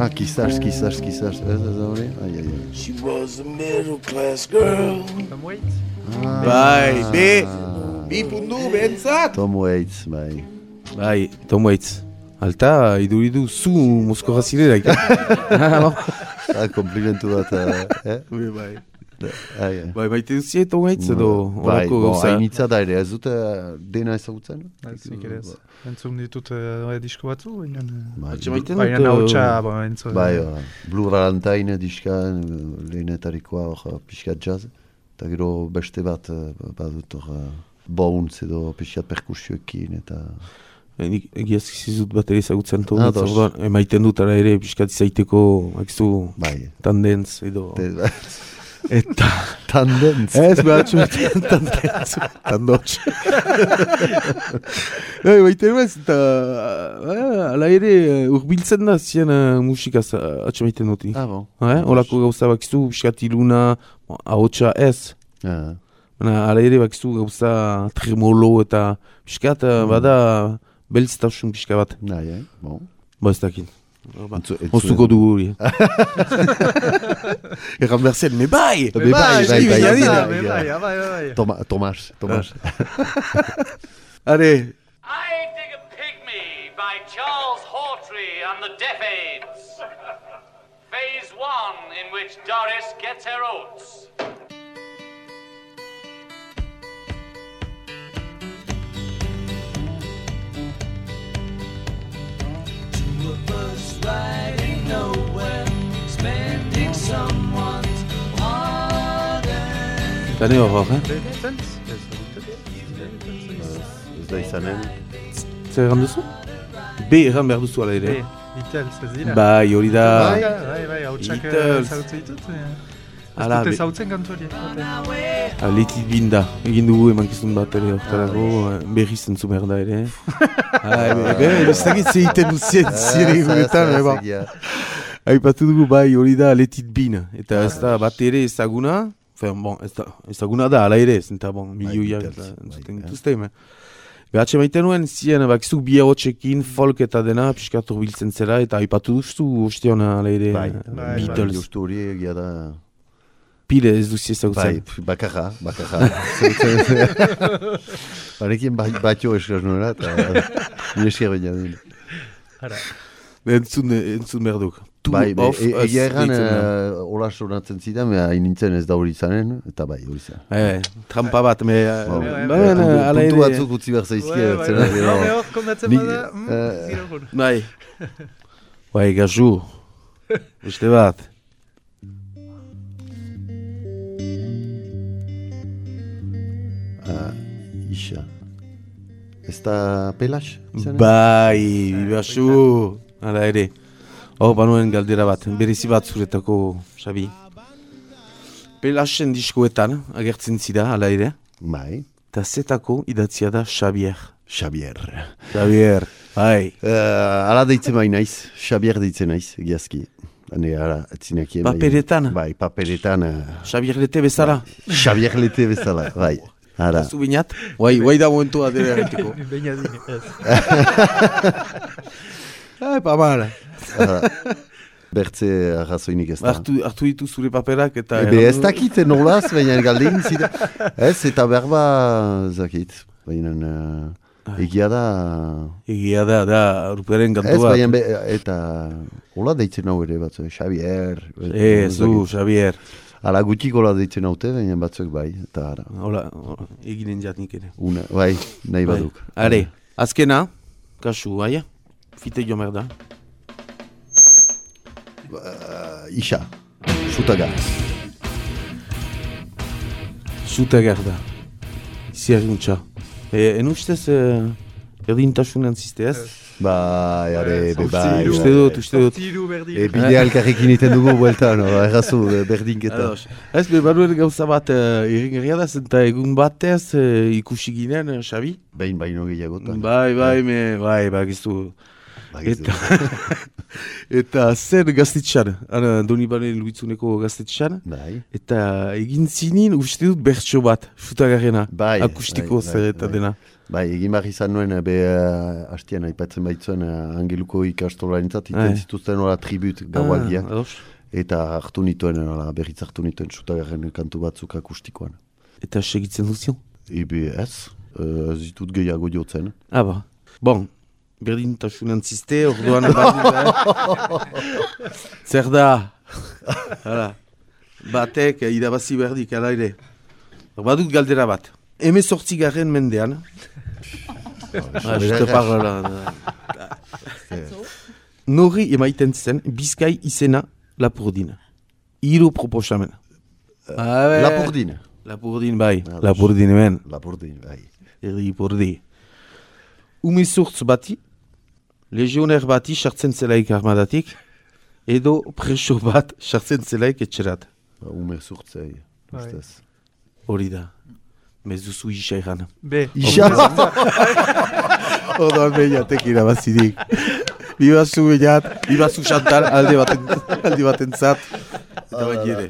Ah, kizars, kizars, kizars, ez, ez hori? Ai, ai, ai. She was a middle class girl. Ah, Bai, be, bi pundu, behentzat. Tom Waits, bai. Bai, Tom Waits. Alta, iduridu zu Moskorra zirela, ika. Ah, komplimentu bat, eh, eh? bai. Ai, ai. Bai, baite duzie Tom Waits edo Bai, horako bo, hainitza da ere, ez dute eh, dena ezagutzen? Ez nik ere ez. Entzun ditut uh, disko batzu, baina... eh, Bai, Atxe maiten Baina eh, bo, entzun. Bai, Blue Valentine diska, eh, lehenetarikoa hor pixkat jazz, eta gero beste bat eh, badut hor uh, Bones edo pixkat perkusioekin eta... eh, Nik egiaz izizut bat ere ezagutzen Ah, orduan, emaiten dut ara ere pixkat izaiteko, akizu, Bai, tandentz edo... te, Eta... tandentz. Ez, behatxu batean tandentz, tandotx. Bai, baita ez, eta... ah, Ala ere, eh, urbiltzen da zien uh, musikaz atxemaiten dut. Ah, bon. Eh? Olako gauza bakizu, pixkat iluna, ahotsa ez. Ah, Baina, ala ere bakizu gauza tremolo eta pixkat, mm. bada belztasun pixka bat. nahi, eh? Bon. Ba ez dakit. Du. dugu hori. Egan behar zen, me bai! Be bai, bai, bai, bai, bai, Tomas, Tomas. Are, I Dig a Pygmy by Charles Hawtrey and the Deaf Aids. Phase one, in which Doris gets her oats. Eta ne hor hor, eh? Ez da izanen. Zer egan duzu? B egan behar duzu ala ere. Be, Beatles, ez dira? Bai, hori da. Bai, bai, bai, hautsak eh, Beatles. ezagutzen ditut. eh. Ez Ala, dut be- ezagutzen kantu horiek. Ah, Letit binda, egin dugu emankizun bat ere hortarako, eh, berriz entzu behar da ere. Ah, be, be, ez dakit zeiten duzien zire guretan, eh, ba. Aipatu dugu bai hori da Letit bin, eta ez da bat ere ezaguna, Fen, bon, ez da, ezaguna da, ala ere, zenta bon, milioiak Beatles, eta entzuten bai, dituzte, me. Behatxe maiten nuen, zien, bakizuk bi hotxekin, folk eta dena, piskat biltzen zera, eta aipatu duzu, ostion, ala ere, Bai, bai, Beatles. Justu hori egia da... Pile ez duzi Bai, ezagutzen. pf, bakarra, bakarra. Barekin ba- batio eskaz nuela, eta nire esker baina din. Entzun, entzun behar duk. Two Bai, be, of e- Us da. uh, hola sonatzen zidan, beha hain nintzen ez da hori izanen, eta bai, hori izan. Bai, bai, trampa bat, me... Eh, bai, bai, bai, bai, Puntu batzuk utzi behar zaizkia, Bai, zera bai, bai, hor kondatzen bada, mm, eh. Bai. Bai, gazu. Beste bat. Isa. Ez da pelas? Bai, bibasu. Hala ere. Hor, banuen galdera bat, berezi bat zuretako, Xabi. Pelasen diskoetan, agertzen zida, hala ere. Bai. Eta zetako idatzia da Xabier. Xabier. Xabier, bai. Uh, ala deitzen bai naiz, Xabier deitzen naiz, egiazki. Hane, ara, etzinekien. Paperetan? Bai, paperetan. eh, Xabier Lete bezala. Xabier Lete bezala, bai. Ara, Zu binat? Guai, guai da momentua dira erretiko. Baina ez. Ai, pa ara. Bertze arrazoinik ez da. Artu, hartu ditu zure paperak eta... Ebe ez dakit nolaz, baina galdin zira. Ez, eta berba zakit. Baina uh, egia da... Egia da, da, ruperen Ez, kantu bat. baina be, eta... Hola deitzen hau ere batzu, Xavier. Ez, du, Xavier. Ala gutxik hola deitzen haute, baina batzuek bai. Eta ara, Hola, hola, eginen jatnik ere. una, bai, nahi Bai. baduk. Are, azkena, kasu, aia, fite jo merda. Uh, isa, zutaga. Zuta garda. Zerruntza. E, en ustez, e, erdintasunan ziste ez? Bai, are, be, bai. Uste bai. dut, uste dut. E, bidea elkarrekin iten dugu bueltan, no, errazu, berdinketa. Ez, be, baduen gauza bat, irringerria da, zenta egun batez uh, ikusi ginen, Xabi? Behin baino gehiagotan. Bai, bai, me, bai, bai, giztu. Bakizu. Eta, eta zer gaztetxan, ana, doni bane luitzuneko gaztetxan, Bai. eta egin zinin uste dut bertso bat, futagarrena, Bai, akustiko bai, zer bai, eta bai. dena. Bai, egin behar izan nuen, eh, be, uh, hastian, aipatzen baitzuen, uh, angeluko ikastolarentzat, Bai. iten zituzten hola tribut gaualdiak, Ah, eta hartu nituen, hola, berriz hartu nituen sutagarren kantu batzuk akustikoan. Eta segitzen duzion. Ebe ez, uh, ez ditut gehiago jotzen. Ah, ba. Bon, berdintasunan ziste, orduan badut, eh? Zer da? Hala. Batek eh, irabazi berdik, ala ere. Badut galdera bat. Heme sortzigarren mendean. Ah, je te parle là. Nori emaiten zen, bizkai izena Lapurdin. Hiru proposamen. Ah, be. Lapurdin. Lapurdin, bai. Ados. Lapurdin hemen. Lapurdin, bai. Erdi pordi. Umezurtz bati, legioner bati sartzen zelaik armadatik, edo preso bat sartzen zelaik etxerat. Ba, Ume zurtzei, Bai. ustez. Hori da. Mez duzu isa egan. Be, Isa! Odoan behiatek irabazidik. Bibazu behiat, bibazu xantar alde baten, alde baten zat. Eta bai ere.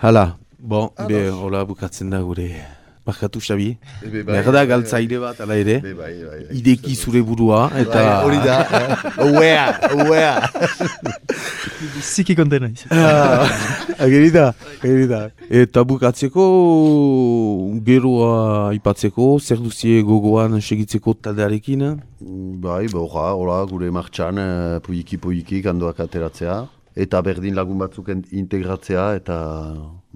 Hala, bon, be, hola bukatzen da gure. Barkatu Xabi, Ebe, bai, merda galtzaile bat ala ere. Be, bai, bai, bai. Ideki zure burua, eta... Bai, hori da? Uea, uea. ziki kontena izan. Ah, Ageri da, ageri da. Eta bukatzeko, geroa ipatzeko, zer duzie gogoan segitzeko taldearekin. Bai, ba, hola, gure martxan, eh, poiki poiki kandoak ateratzea. Eta berdin lagun batzuk integratzea eta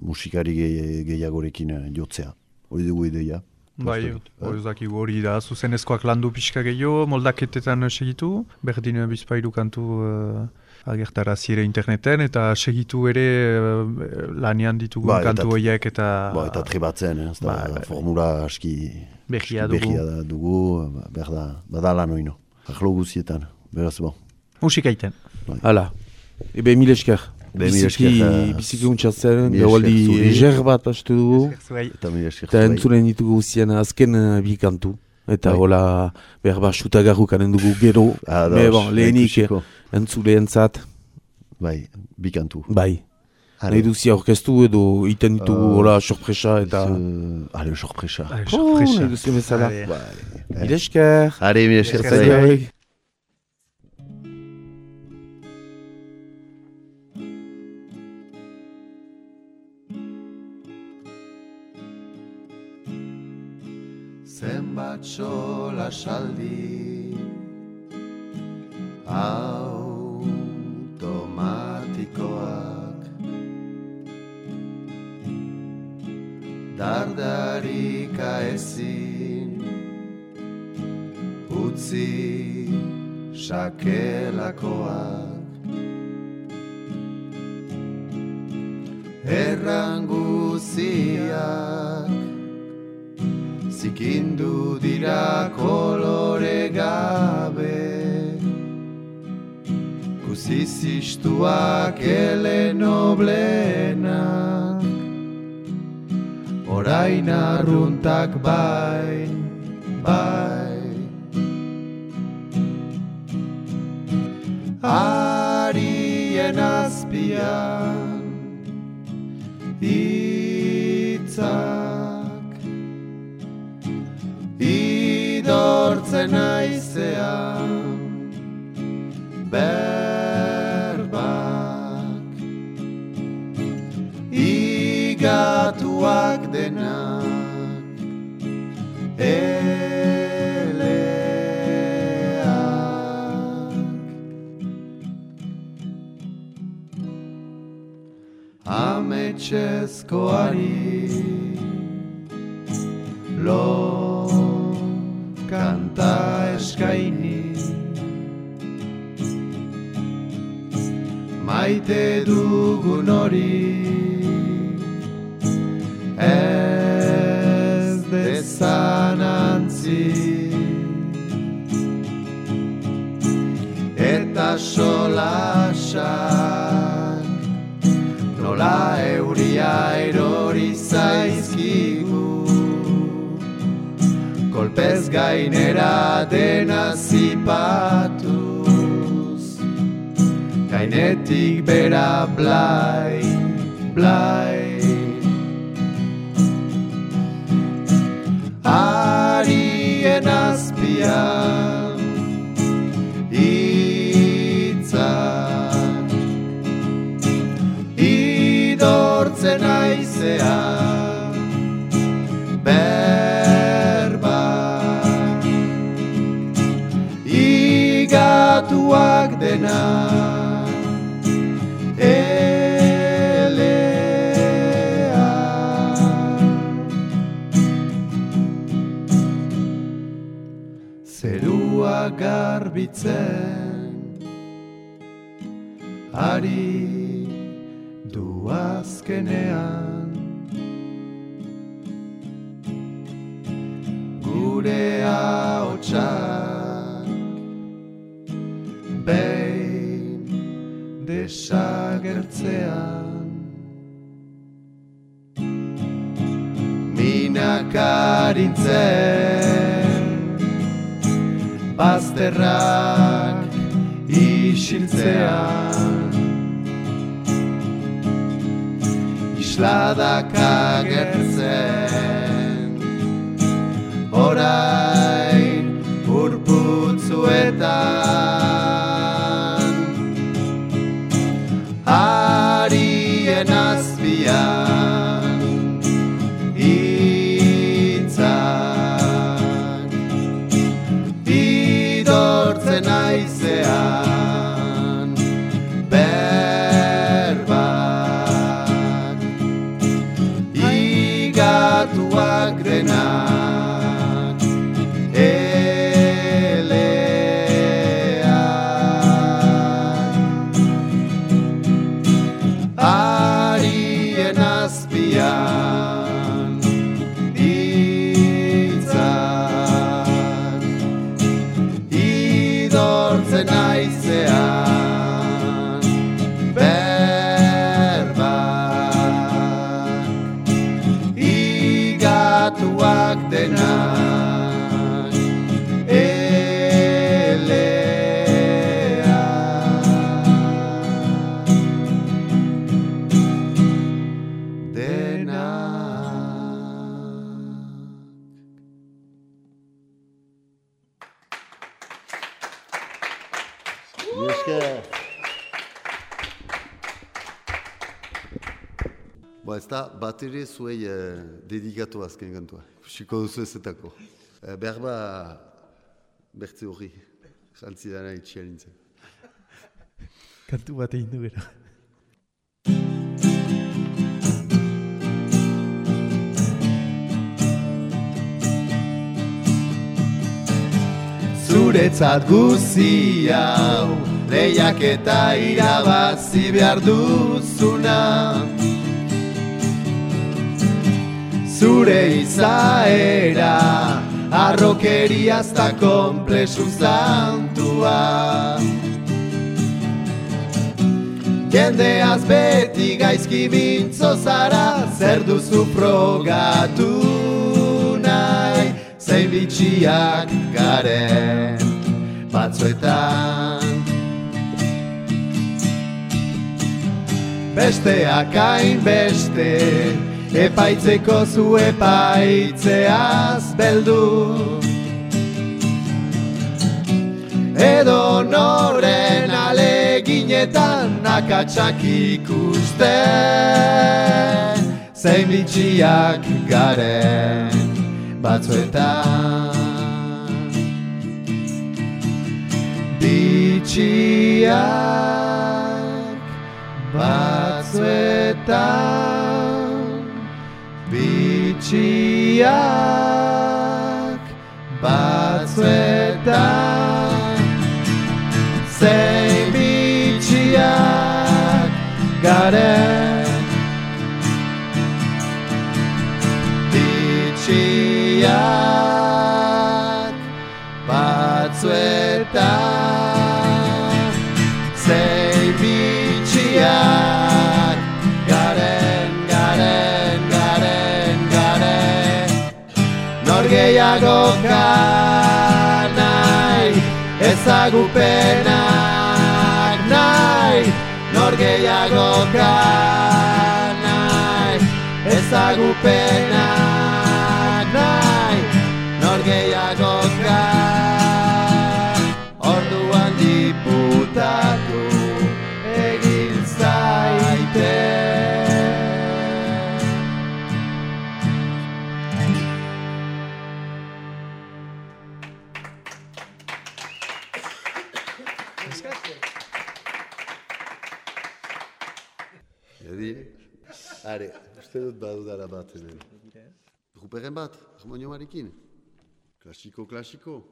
musikari gehi- gehiagorekin eh, jotzea. Hori dugu ideia. Bai, hori dakigu hori da, zuzenezkoak landu pixka gehiago, moldaketetan segitu, berdin eh, bizpairu kantu uh, agertara zire interneten, eta segitu ere uh, lanean ditugun Bai, eta- kantu horiek eta Ba, eta trebatzen, eh, ez da, Bai, bai, bai. formula aski Berria aski dugu. berria da dugu, ba, berda, badala noino. Arlo guzietan, beraz, bon. musika iten. Hala, ebe mil esker. Biziki, eh, biziki untxatzen, gaualdi eger bat pastu dugu. Eta entzunen ditugu zien azken uh, bi kantu. Eta Bai. hola, behar bat xutagarrukanen dugu gero. Ados, Me bon, lehenik ikusiko. entzuleen zat, Bai, bi kantu. bai. Nahi duzi aurkeztu edo iten ditugu hola sorpresa eta... Uh, ale, sorpresa. Oh, sorpresa. nahi duzi bezala. Bai. Mil esker. Are, mila esker Zenbat sola saldi automatikoak. Dardarika ezin. Utzi sakelakoak. Erranguziak zikindu dira kolore gabe. Kuzizistuak ele noblenak Orain arruntak bai, bai. Ari Arien azpian Itzak Idortzen aizean Berbak Igatuak denak Eleak. Ametxezkoari Lo kanta eskaini Maite dugun hori Ez dezan antzi Eta solasak Nola euria erori zaizkigu Kolpez gainera dena zipatuz. Gainetik bera blai, blai. Arien azpian Itzak idortzen aizea dena elea zerua garbitzen ari du azkenean. Gure haotxak desagertzean. Minakarintzen bazterrak isiltzean. Isladak agertzen bat ere zuei eh, dedikatu azken kantua. Ikusiko duzu ezetako. Eh, behar ba, bertze horri. Santzi dana itxia nintzen. Kantu bat egin du gero. Zuretzat guzi hau Lehiak eta irabazi behar duzuna Zure izaera Arrokeriaz eta komplexu zantua Jendeaz beti gaizki mintzo zara Zer duzu frogatu nahi Zein bitxiak garen batzuetan. Besteak hainbeste, epaitzeko zu epaitzeaz beldu. Edo noren aleginetan akatsak ikuste, zein bitxiak garen batzuetan. Bitxiak batzuetan Bitxiak batzuetan. Zein bitxiak garen ezagupenak nahi Nor gehiago nahi. Ezagupenak nahi Nor gehiago orduan diputatu uste dut badudara bat hemen. Ruperen bat, harmonio marekin. Klasiko, klasiko.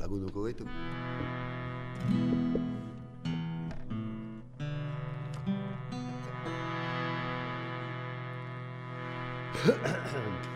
Lagunuko gaitu. bai.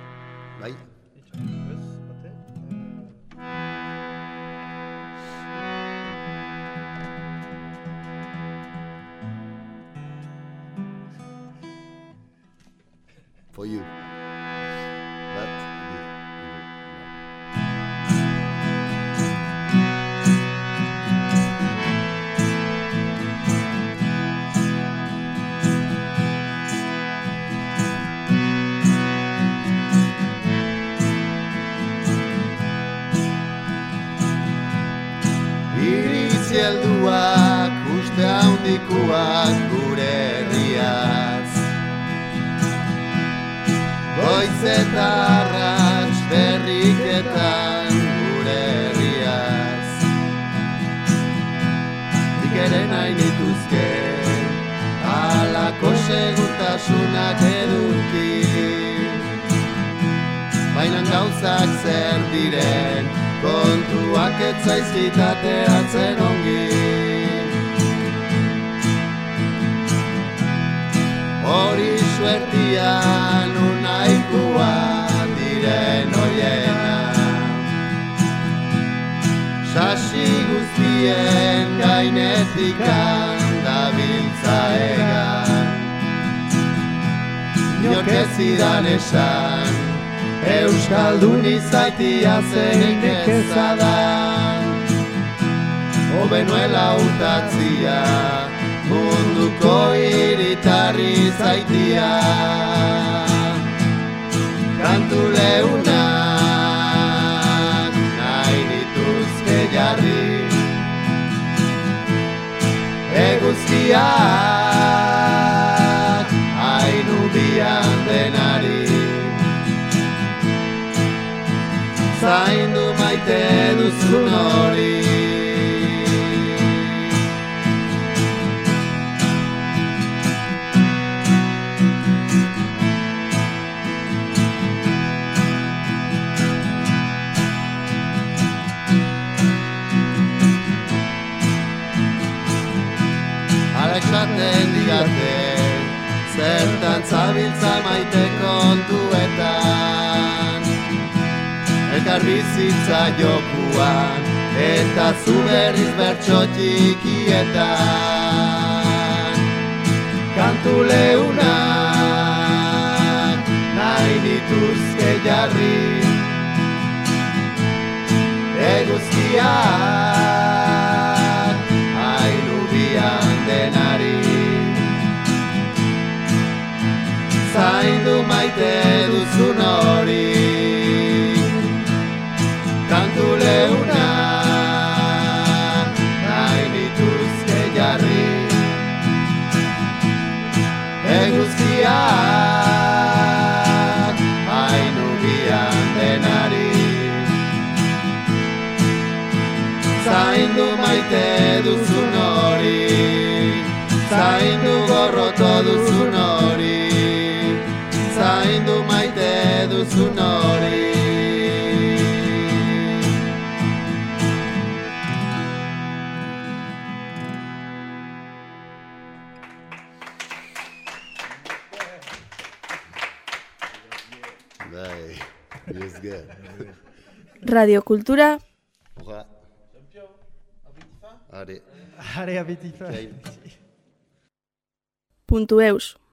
zaitia Kantu leunak Nahi nituzke jarri. Eguzkiak zabiltza maite kontuetan. Elkar bizitza jokuan, eta zu berriz bertso txikietan. Kantu leunak, nahi dituzke jarri, eguzkiak, du maite duzun hori. Kantu leuna nahi nituzke jarri. Eguzkiak hainu bian denari. Zaindu maite duzun hori Zaindu gorroto duzun hori duzun hori Bai, ez ge. Radiokultura Hora. Are, Area betifa. kain. puntu eus.